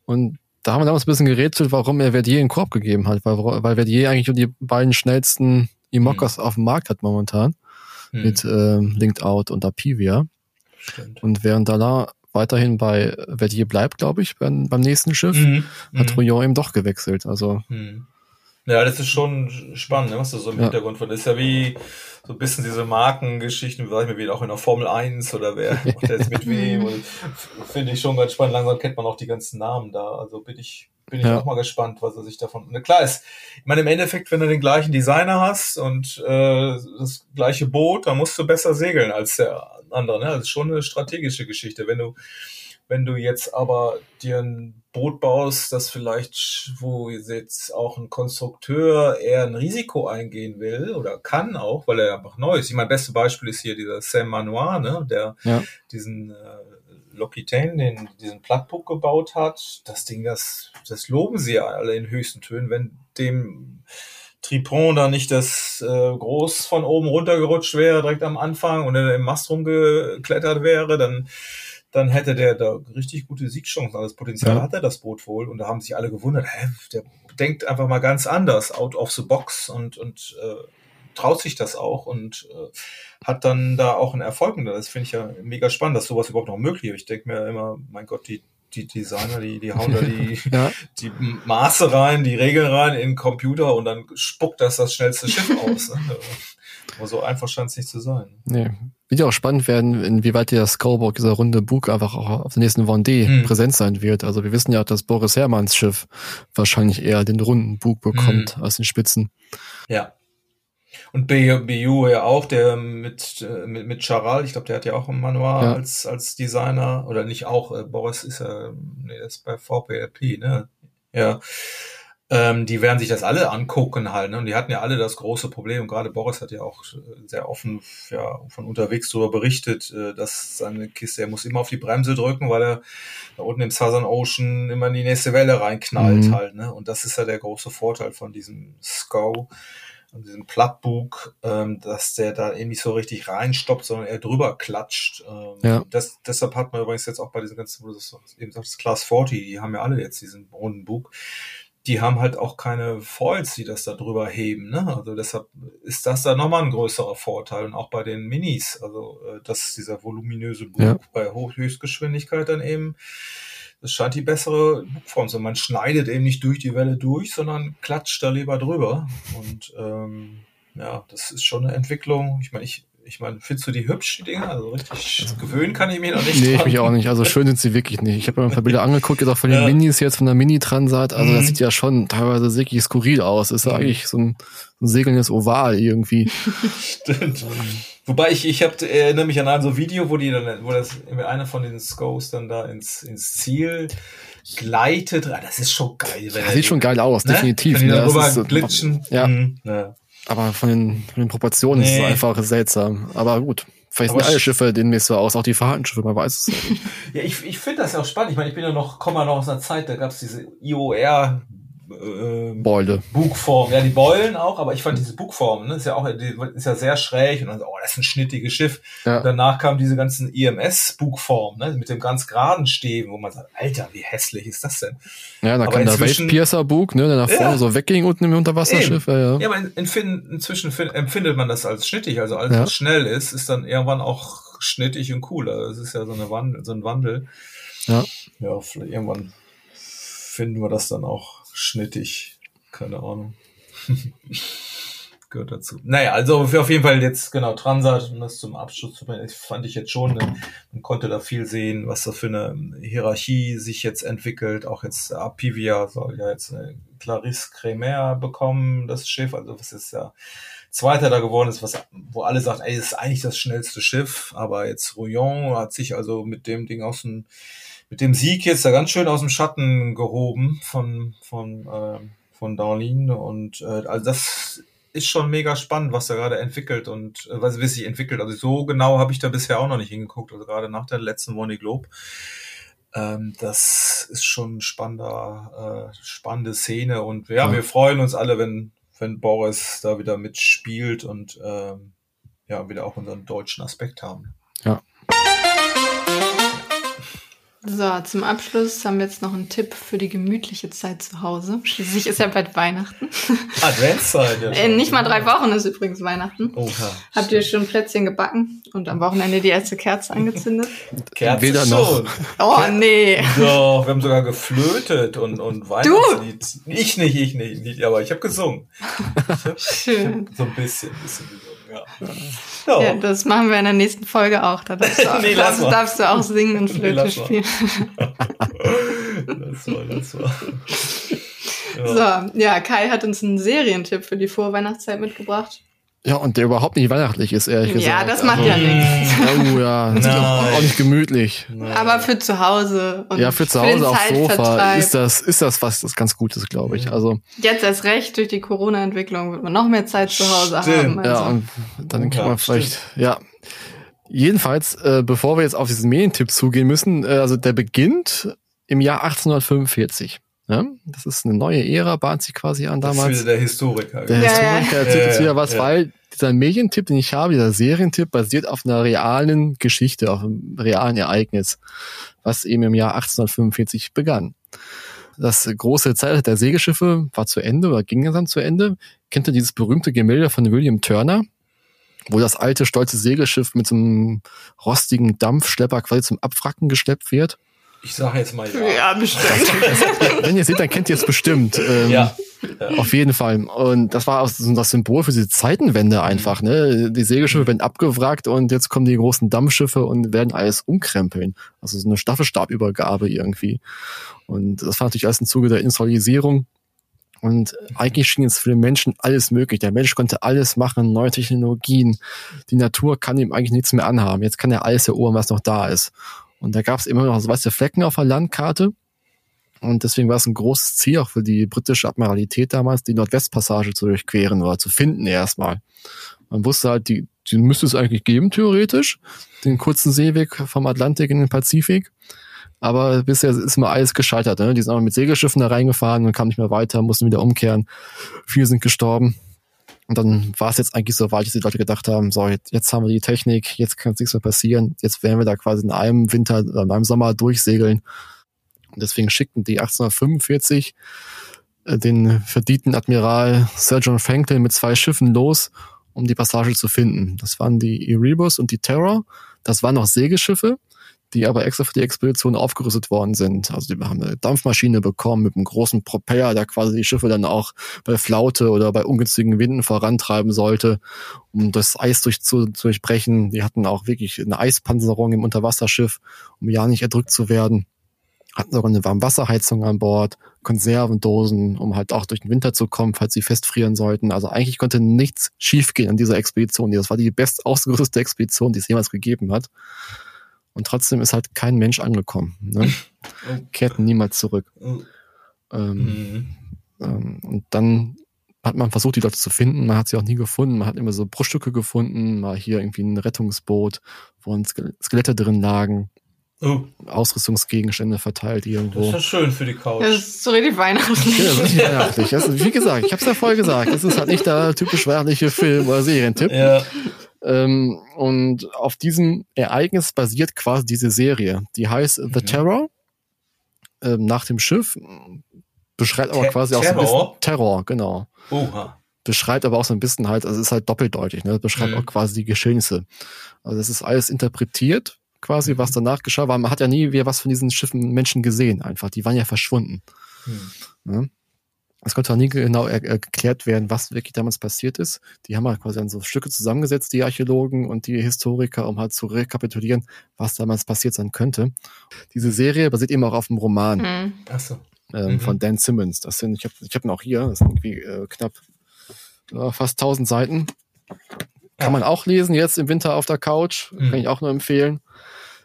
Und da haben wir damals ein bisschen gerätselt, warum er Verdier einen Korb gegeben hat, weil, weil Verdier eigentlich nur die beiden schnellsten Imokas mhm. auf dem Markt hat momentan. Mhm. Mit äh, Linked Out und Apivia. Stimmt. Und während Dalla weiterhin bei Verdier bleibt, glaube ich, beim, beim nächsten Schiff, mhm. hat mhm. Rouillon eben doch gewechselt. Also. Mhm. Ja, das ist schon spannend, ne, was du so im ja. Hintergrund von. Das ist ja wie so ein bisschen diese Markengeschichten, sag ich mal, wie auch in der Formel 1 oder wer macht jetzt mit wem. Finde ich schon ganz spannend. Langsam kennt man auch die ganzen Namen da. Also bin ich, bin ich ja. auch mal gespannt, was er sich davon. Na klar ist, ich meine, im Endeffekt, wenn du den gleichen Designer hast und äh, das gleiche Boot, dann musst du besser segeln als der andere. Ne? Das ist schon eine strategische Geschichte. Wenn du, wenn du jetzt aber dir ein Boot baust, das vielleicht, wo jetzt auch ein Konstrukteur eher ein Risiko eingehen will oder kann auch, weil er einfach neu ist. Ich mein beste Beispiel ist hier dieser Sam Manoir, ne? der ja. diesen äh, L'Occitane, den diesen Plattbook gebaut hat. Das Ding, das, das loben sie ja alle in höchsten Tönen, wenn dem Tripon da nicht das äh, groß von oben runtergerutscht wäre, direkt am Anfang und er im Mast rumgeklettert wäre, dann, dann hätte der da richtig gute Siegchancen. Also das Potenzial ja. hat er das Boot wohl. Und da haben sich alle gewundert, hä, der denkt einfach mal ganz anders, out of the box und, und äh, traut sich das auch und äh, hat dann da auch einen Erfolg. Und das finde ich ja mega spannend, dass sowas überhaupt noch möglich ist. Ich denke mir immer, mein Gott, die die Designer, die, die hauen da die, ja. die Maße rein, die Regeln rein in den Computer und dann spuckt das das schnellste Schiff aus. Ne? Aber so einfach scheint es nicht zu sein. Nee. Wird ja auch spannend werden, inwieweit der Skullbock, dieser runde Bug, einfach auch auf der nächsten Vendée hm. präsent sein wird. Also wir wissen ja, dass Boris Herrmanns Schiff wahrscheinlich eher den runden Bug bekommt hm. als den Spitzen. Ja, und BU ja auch, der mit, äh, mit, mit Charal, ich glaube, der hat ja auch ein Manual ja. als, als Designer, oder nicht auch, äh, Boris ist ja, nee, ist bei VPLP, ne? Ja. Ähm, die werden sich das alle angucken halt, ne? Und die hatten ja alle das große Problem, und gerade Boris hat ja auch sehr offen ja, von unterwegs darüber berichtet, äh, dass seine Kiste, er muss immer auf die Bremse drücken, weil er da unten im Southern Ocean immer in die nächste Welle reinknallt mhm. halt, ne? Und das ist ja der große Vorteil von diesem SCO an diesem Plattbug, ähm, dass der da eben nicht so richtig reinstoppt, sondern er drüber klatscht. Ähm, ja. das, deshalb hat man übrigens jetzt auch bei diesen ganzen, wo du das eben sagst, Class 40, die haben ja alle jetzt diesen runden Bug. Die haben halt auch keine Foils, die das da drüber heben. Ne? Also deshalb ist das da nochmal ein größerer Vorteil. Und auch bei den Minis, also äh, dass dieser voluminöse Bug ja. bei Höchstgeschwindigkeit dann eben das scheint die bessere Buchform zu sein. Man schneidet eben nicht durch die Welle durch, sondern klatscht da lieber drüber. Und ähm, ja, das ist schon eine Entwicklung. Ich meine, ich, ich meine, findest du die hübsch, die Dinger? Also richtig gewöhnen kann ich mir noch nicht. Nee, dran. ich mich auch nicht. Also schön sind sie wirklich nicht. Ich habe mir ein paar Bilder angeguckt, jetzt auch von den ja. Minis jetzt, von der Mini-Transat. Also mhm. das sieht ja schon teilweise wirklich skurril aus. Das ist mhm. eigentlich so ein, ein segelndes Oval irgendwie. Stimmt. Wobei ich, ich hab, erinnere mich an ein so Video, wo die dann, wo das einer von den Scos dann da ins, ins Ziel gleitet. Ah, das ist schon geil. Das sieht schon geil aus, ne? definitiv. Wenn die ne? darüber ist, glitschen. Ja. Mhm, ja. Aber von den, von den Proportionen nee. ist es einfach seltsam. Aber gut. Vielleicht sind alle Schiffe demnächst so aus, auch die Fahrtenschiffe, man weiß es nicht. ja, ich, ich finde das ja auch spannend. Ich meine, ich bin ja noch, komme ja noch aus einer Zeit, da gab es diese IOR äh, Beule. Bugform. Ja, die Beulen auch, aber ich fand diese Bugform, ne, ist ja auch, ist ja sehr schräg und dann so, oh, das ist ein schnittiges Schiff. Ja. Danach kam diese ganzen IMS-Bugform, ne, mit dem ganz geraden Stäben, wo man sagt, Alter, wie hässlich ist das denn? Ja, da kam der Wave Piercer Bug, ne, der nach vorne ja, so wegging unten im Unterwasserschiff. Ja, ja. ja, aber in, in, inzwischen empfindet man das als schnittig, also alles, ja. was schnell ist, ist dann irgendwann auch schnittig und cooler. Das ist ja so, eine Wandel, so ein Wandel. Ja. Ja, vielleicht irgendwann finden wir das dann auch schnittig. Keine Ahnung. Gehört dazu. Naja, also auf jeden Fall jetzt genau Transat, um das zum Abschluss zu bringen, fand ich jetzt schon, ne, man konnte da viel sehen, was da für eine Hierarchie sich jetzt entwickelt. Auch jetzt Apivia soll ja jetzt Clarisse Cremer bekommen, das Schiff. Also was ist ja Zweiter da geworden ist, was, wo alle sagen, ey, das ist eigentlich das schnellste Schiff, aber jetzt Rouillon hat sich also mit dem Ding aus dem, mit dem Sieg jetzt da ganz schön aus dem Schatten gehoben von, von, äh, von Darlene und äh, also das ist schon mega spannend, was er gerade entwickelt und äh, was sich entwickelt. Also so genau habe ich da bisher auch noch nicht hingeguckt, also gerade nach der letzten One Globe. Ähm, das ist schon spannender, äh, spannende Szene und ja, ja, wir freuen uns alle, wenn wenn Boris da wieder mitspielt und ähm, ja wieder auch unseren deutschen Aspekt haben. Ja. So, zum Abschluss haben wir jetzt noch einen Tipp für die gemütliche Zeit zu Hause. Schließlich ist ja bald Weihnachten. Adventszeit, ja. In nicht mal drei Wochen ist übrigens Weihnachten. Oha. Habt ihr schon Plätzchen gebacken und am Wochenende die erste Kerze angezündet? Kerze Weder noch. Oh, nee. Doch, wir haben sogar geflötet und, und Weihnachtslied. Du? Ich nicht, ich nicht, nicht aber ich habe gesungen. Ich hab, Schön. Ich hab so ein bisschen, ein bisschen gesungen. Ja. ja. das machen wir in der nächsten Folge auch. Da darfst du auch, nee, darfst, darfst du auch singen und Flöte nee, spielen. das war, das war. Ja. So, ja, Kai hat uns einen Serientipp für die Vorweihnachtszeit mitgebracht. Ja, und der überhaupt nicht weihnachtlich ist, ehrlich gesagt. Ja, das macht also, ja nichts. Oh ja, das ist auch, auch, nicht gemütlich. Aber für zu Hause und Ja, für zu Hause aufs Sofa ist das, ist das was das ganz Gutes, glaube ich. Also Jetzt erst recht durch die Corona-Entwicklung wird man noch mehr Zeit zu Hause Stimmt. haben. Also. Ja, und dann kriegt man vielleicht, stimmt. ja. Jedenfalls, äh, bevor wir jetzt auf diesen Medientipp zugehen müssen, äh, also der beginnt im Jahr 1845. Ja, das ist eine neue Ära, bahnt sich quasi an damals. Das ist der Historiker. Der ja, Historiker erzählt ja, jetzt wieder was, weil dieser Medientipp, den ich habe, dieser Serientipp, basiert auf einer realen Geschichte, auf einem realen Ereignis, was eben im Jahr 1845 begann. Das große Zeitalter der Segelschiffe war zu Ende oder ging dann zu Ende. Kennt ihr dieses berühmte Gemälde von William Turner? wo das alte, stolze Segelschiff mit so einem rostigen Dampfschlepper quasi zum Abwracken geschleppt wird. Ich sage jetzt mal ja. Ja, bestimmt. Wenn ihr seht, dann kennt ihr es bestimmt. Ähm, ja. ja. Auf jeden Fall. Und das war auch so das Symbol für diese Zeitenwende einfach. Ne? Die Segelschiffe werden abgewrackt und jetzt kommen die großen Dampfschiffe und werden alles umkrempeln. Also so eine Staffelstabübergabe irgendwie. Und das war natürlich alles im Zuge der Industrialisierung. Und eigentlich schien es für den Menschen alles möglich. Der Mensch konnte alles machen, neue Technologien. Die Natur kann ihm eigentlich nichts mehr anhaben. Jetzt kann er alles erobern, was noch da ist. Und da gab es immer noch so weiße Flecken auf der Landkarte. Und deswegen war es ein großes Ziel auch für die britische Admiralität damals, die Nordwestpassage zu durchqueren oder zu finden erstmal. Man wusste halt, die, die müsste es eigentlich geben, theoretisch, den kurzen Seeweg vom Atlantik in den Pazifik. Aber bisher ist immer alles gescheitert. Ne? Die sind auch mit Segelschiffen da reingefahren und kamen nicht mehr weiter, mussten wieder umkehren. Viele sind gestorben. Und dann war es jetzt eigentlich so weit, dass die Leute gedacht haben, so, jetzt, jetzt haben wir die Technik, jetzt kann nichts mehr passieren, jetzt werden wir da quasi in einem Winter, oder in einem Sommer durchsegeln. Und deswegen schickten die 1845 äh, den verdienten Admiral Sir John Franklin mit zwei Schiffen los, um die Passage zu finden. Das waren die Erebus und die Terror. Das waren noch Segelschiffe die aber extra für die Expedition aufgerüstet worden sind. Also die haben eine Dampfmaschine bekommen mit einem großen Propeller, der quasi die Schiffe dann auch bei Flaute oder bei ungünstigen Winden vorantreiben sollte, um das Eis durch, zu, durchbrechen. Die hatten auch wirklich eine Eispanzerung im Unterwasserschiff, um ja nicht erdrückt zu werden. Hatten sogar eine Warmwasserheizung an Bord, Konservendosen, um halt auch durch den Winter zu kommen, falls sie festfrieren sollten. Also eigentlich konnte nichts schiefgehen an dieser Expedition. Das war die best ausgerüstete Expedition, die es jemals gegeben hat. Und trotzdem ist halt kein Mensch angekommen. Ne? Oh. Kehrten niemals zurück. Oh. Ähm, mhm. ähm, und dann hat man versucht, die Leute zu finden. Man hat sie auch nie gefunden. Man hat immer so Bruchstücke gefunden, mal hier irgendwie ein Rettungsboot, wo ein Skelette drin lagen. Oh. Ausrüstungsgegenstände verteilt irgendwo. Das ist ja schön für die Couch. Das ist so richtig weihnachtlich. Ja, das ist weihnachtlich. Das wie gesagt, ich habe es ja vorher gesagt. Das ist halt nicht der typisch weihnachtliche Film- oder Serientipp. Ja. Ähm, und auf diesem Ereignis basiert quasi diese Serie. Die heißt The mhm. Terror. Ähm, nach dem Schiff. Beschreibt aber Te quasi auch so ein bisschen Terror, genau. Oha. Beschreibt aber auch so ein bisschen halt, also es ist halt doppeldeutig, ne? Beschreibt mhm. auch quasi die Geschehnisse. Also es ist alles interpretiert, quasi, mhm. was danach geschah, weil man hat ja nie wieder was von diesen Schiffen Menschen gesehen, einfach. Die waren ja verschwunden. Mhm. Ne? Es konnte auch nie genau er erklärt werden, was wirklich damals passiert ist. Die haben halt quasi dann so Stücke zusammengesetzt, die Archäologen und die Historiker, um halt zu rekapitulieren, was damals passiert sein könnte. Diese Serie basiert eben auch auf einem Roman mhm. ähm, mhm. von Dan Simmons. Das sind, ich habe ich hab ihn auch hier, das sind irgendwie äh, knapp fast 1000 Seiten. Kann ja. man auch lesen jetzt im Winter auf der Couch. Mhm. Kann ich auch nur empfehlen.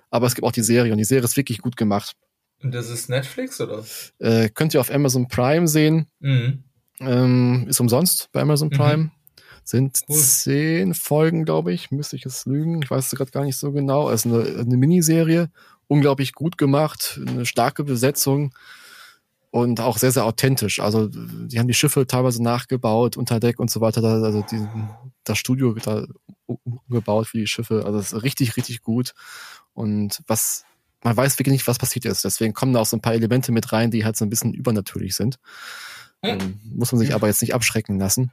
Aber es gibt auch die Serie und die Serie ist wirklich gut gemacht. Und das ist Netflix oder? Äh, könnt ihr auf Amazon Prime sehen. Mhm. Ähm, ist umsonst bei Amazon mhm. Prime. Mhm. Sind cool. zehn Folgen, glaube ich. Müsste ich es lügen. Ich weiß es gerade gar nicht so genau. Es ist eine, eine Miniserie. Unglaublich gut gemacht. Eine starke Besetzung. Und auch sehr, sehr authentisch. Also, die haben die Schiffe teilweise nachgebaut, unter Deck und so weiter. Also, die, das Studio wird da umgebaut für die Schiffe. Also, es ist richtig, richtig gut. Und was, man weiß wirklich nicht, was passiert ist. Deswegen kommen da auch so ein paar Elemente mit rein, die halt so ein bisschen übernatürlich sind. Ähm, muss man sich aber jetzt nicht abschrecken lassen.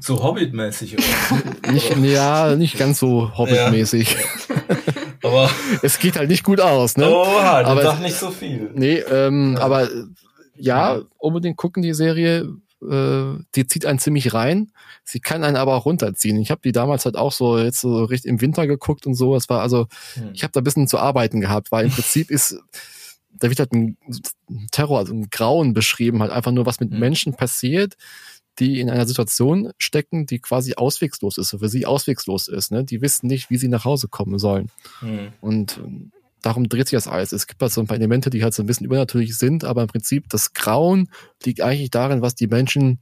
So Hobbit-mäßig, oder? nicht, ja, nicht ganz so Hobbit-mäßig. Ja. aber es geht halt nicht gut aus, ne? Oha, aber sag nicht so viel. Nee, ähm, ja. aber ja, unbedingt gucken die Serie. Äh, die zieht einen ziemlich rein. Sie kann einen aber auch runterziehen. Ich habe die damals halt auch so jetzt so richtig im Winter geguckt und so. Es war also, hm. ich habe da ein bisschen zu arbeiten gehabt, weil im Prinzip ist da wird halt ein Terror, also ein Grauen beschrieben, halt einfach nur, was mit mhm. Menschen passiert, die in einer Situation stecken, die quasi auswegslos ist, für sie auswegslos ist. Ne? Die wissen nicht, wie sie nach Hause kommen sollen. Mhm. Und darum dreht sich das alles. Es gibt halt so ein paar Elemente, die halt so ein bisschen übernatürlich sind, aber im Prinzip das Grauen liegt eigentlich darin, was die Menschen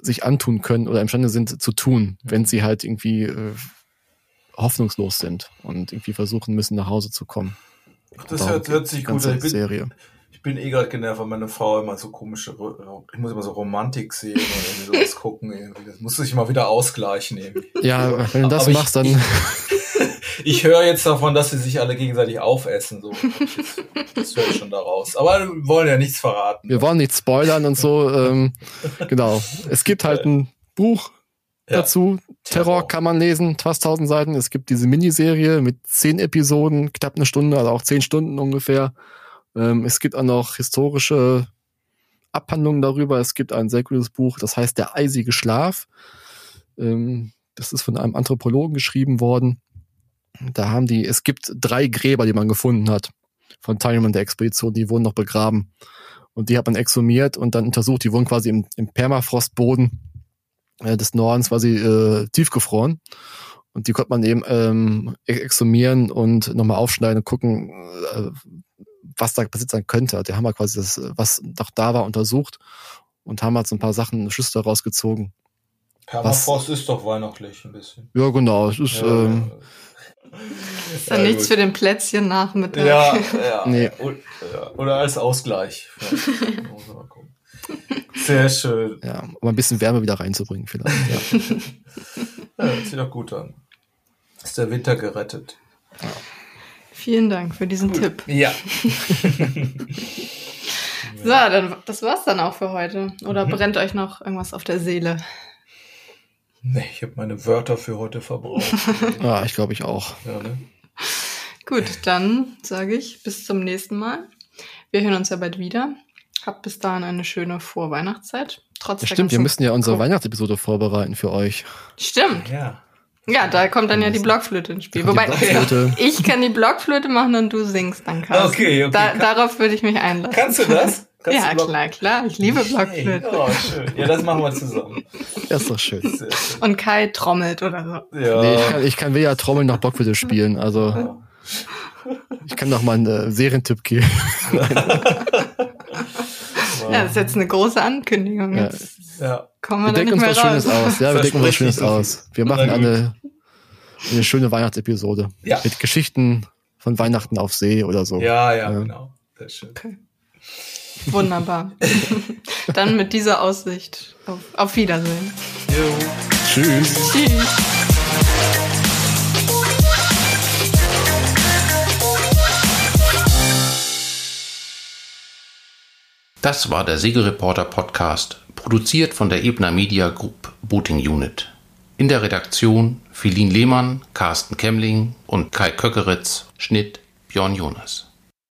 sich antun können oder imstande sind zu tun, mhm. wenn sie halt irgendwie äh, hoffnungslos sind und irgendwie versuchen müssen, nach Hause zu kommen. Das hört, hört sich gut an. Ich bin, Serie. ich bin eh gerade genervt, weil meine Frau immer so komische, ich muss immer so Romantik sehen oder irgendwie sowas gucken. Irgendwie. Das muss sich mal wieder ausgleichen irgendwie. Ja, wenn du das Aber machst, dann... Ich, ich höre jetzt davon, dass sie sich alle gegenseitig aufessen. So. Das höre ich schon daraus. Aber wir wollen ja nichts verraten. Wir wollen nichts spoilern und so. Ähm, genau. Es gibt halt ein Buch, ja. dazu. Terror. Terror kann man lesen, fast 1000 Seiten. Es gibt diese Miniserie mit zehn Episoden, knapp eine Stunde, also auch zehn Stunden ungefähr. Ähm, es gibt auch noch historische Abhandlungen darüber. Es gibt ein sehr gutes Buch, das heißt Der eisige Schlaf. Ähm, das ist von einem Anthropologen geschrieben worden. Da haben die, es gibt drei Gräber, die man gefunden hat von Teilnehmern der Expedition, die wurden noch begraben. Und die hat man exhumiert und dann untersucht, die wurden quasi im, im Permafrostboden äh, des Nordens quasi äh, tiefgefroren. Und die konnte man eben ähm, exhumieren und nochmal aufschneiden und gucken, äh, was da passiert sein könnte. Die haben wir quasi das, was noch da war, untersucht und haben halt so ein paar Sachen, Schlüsse daraus gezogen. Permafrost ist doch weihnachtlich ein bisschen. Ja, genau. Es ist, ja, ähm, ist ja nichts gut. für den Plätzchen Nachmittag. Ja, ja. nee. Oder als Ausgleich. Sehr schön. Ja, um ein bisschen Wärme wieder reinzubringen vielleicht. Ja, ja hört sich doch gut an. Ist der Winter gerettet. Ja. Vielen Dank für diesen Tipp. Ja. so, dann das war's dann auch für heute. Oder mhm. brennt euch noch irgendwas auf der Seele? Nee, ich habe meine Wörter für heute verbraucht. ja, ich glaube ich auch. Ja, ne? Gut, dann sage ich bis zum nächsten Mal. Wir hören uns ja bald wieder. Habt bis dahin eine schöne Vorweihnachtszeit. Trotz ja, stimmt, wir müssen ja unsere Weihnachtsepisode vorbereiten für euch. Stimmt. Ja. Ja, da kommt dann ja die Blockflöte ins Spiel. Wobei ich kann die Blockflöte machen und du singst dann, Carsten. Okay, okay. Da, darauf würde ich mich einlassen. Kannst du das? Kannst ja, du klar, klar. Ich liebe Blockflöte. Oh, schön. Ja, das machen wir zusammen. Das ist doch schön. Und Kai trommelt oder so. Ja. Nee, ich kann, ich kann weder trommeln noch Blockflöte spielen. Also ja. ich kann doch mal einen äh, Serientipp geben. Ja, das ist jetzt eine große Ankündigung. Jetzt ja. kommen wir, wir denken uns was Schönes aus. Ja, wir denken uns was Schönes aus. Wir machen eine, eine schöne Weihnachtsepisode. Ja. Mit Geschichten von Weihnachten auf See oder so. Ja, ja, ja. genau. Sehr schön. Okay. Wunderbar. Dann mit dieser Aussicht auf, auf Wiedersehen. Jo. Tschüss. Tschüss. Das war der Segelreporter Podcast, produziert von der Ebner Media Group Booting Unit. In der Redaktion Philin Lehmann, Carsten Kemmling und Kai Köckeritz, Schnitt Björn Jonas.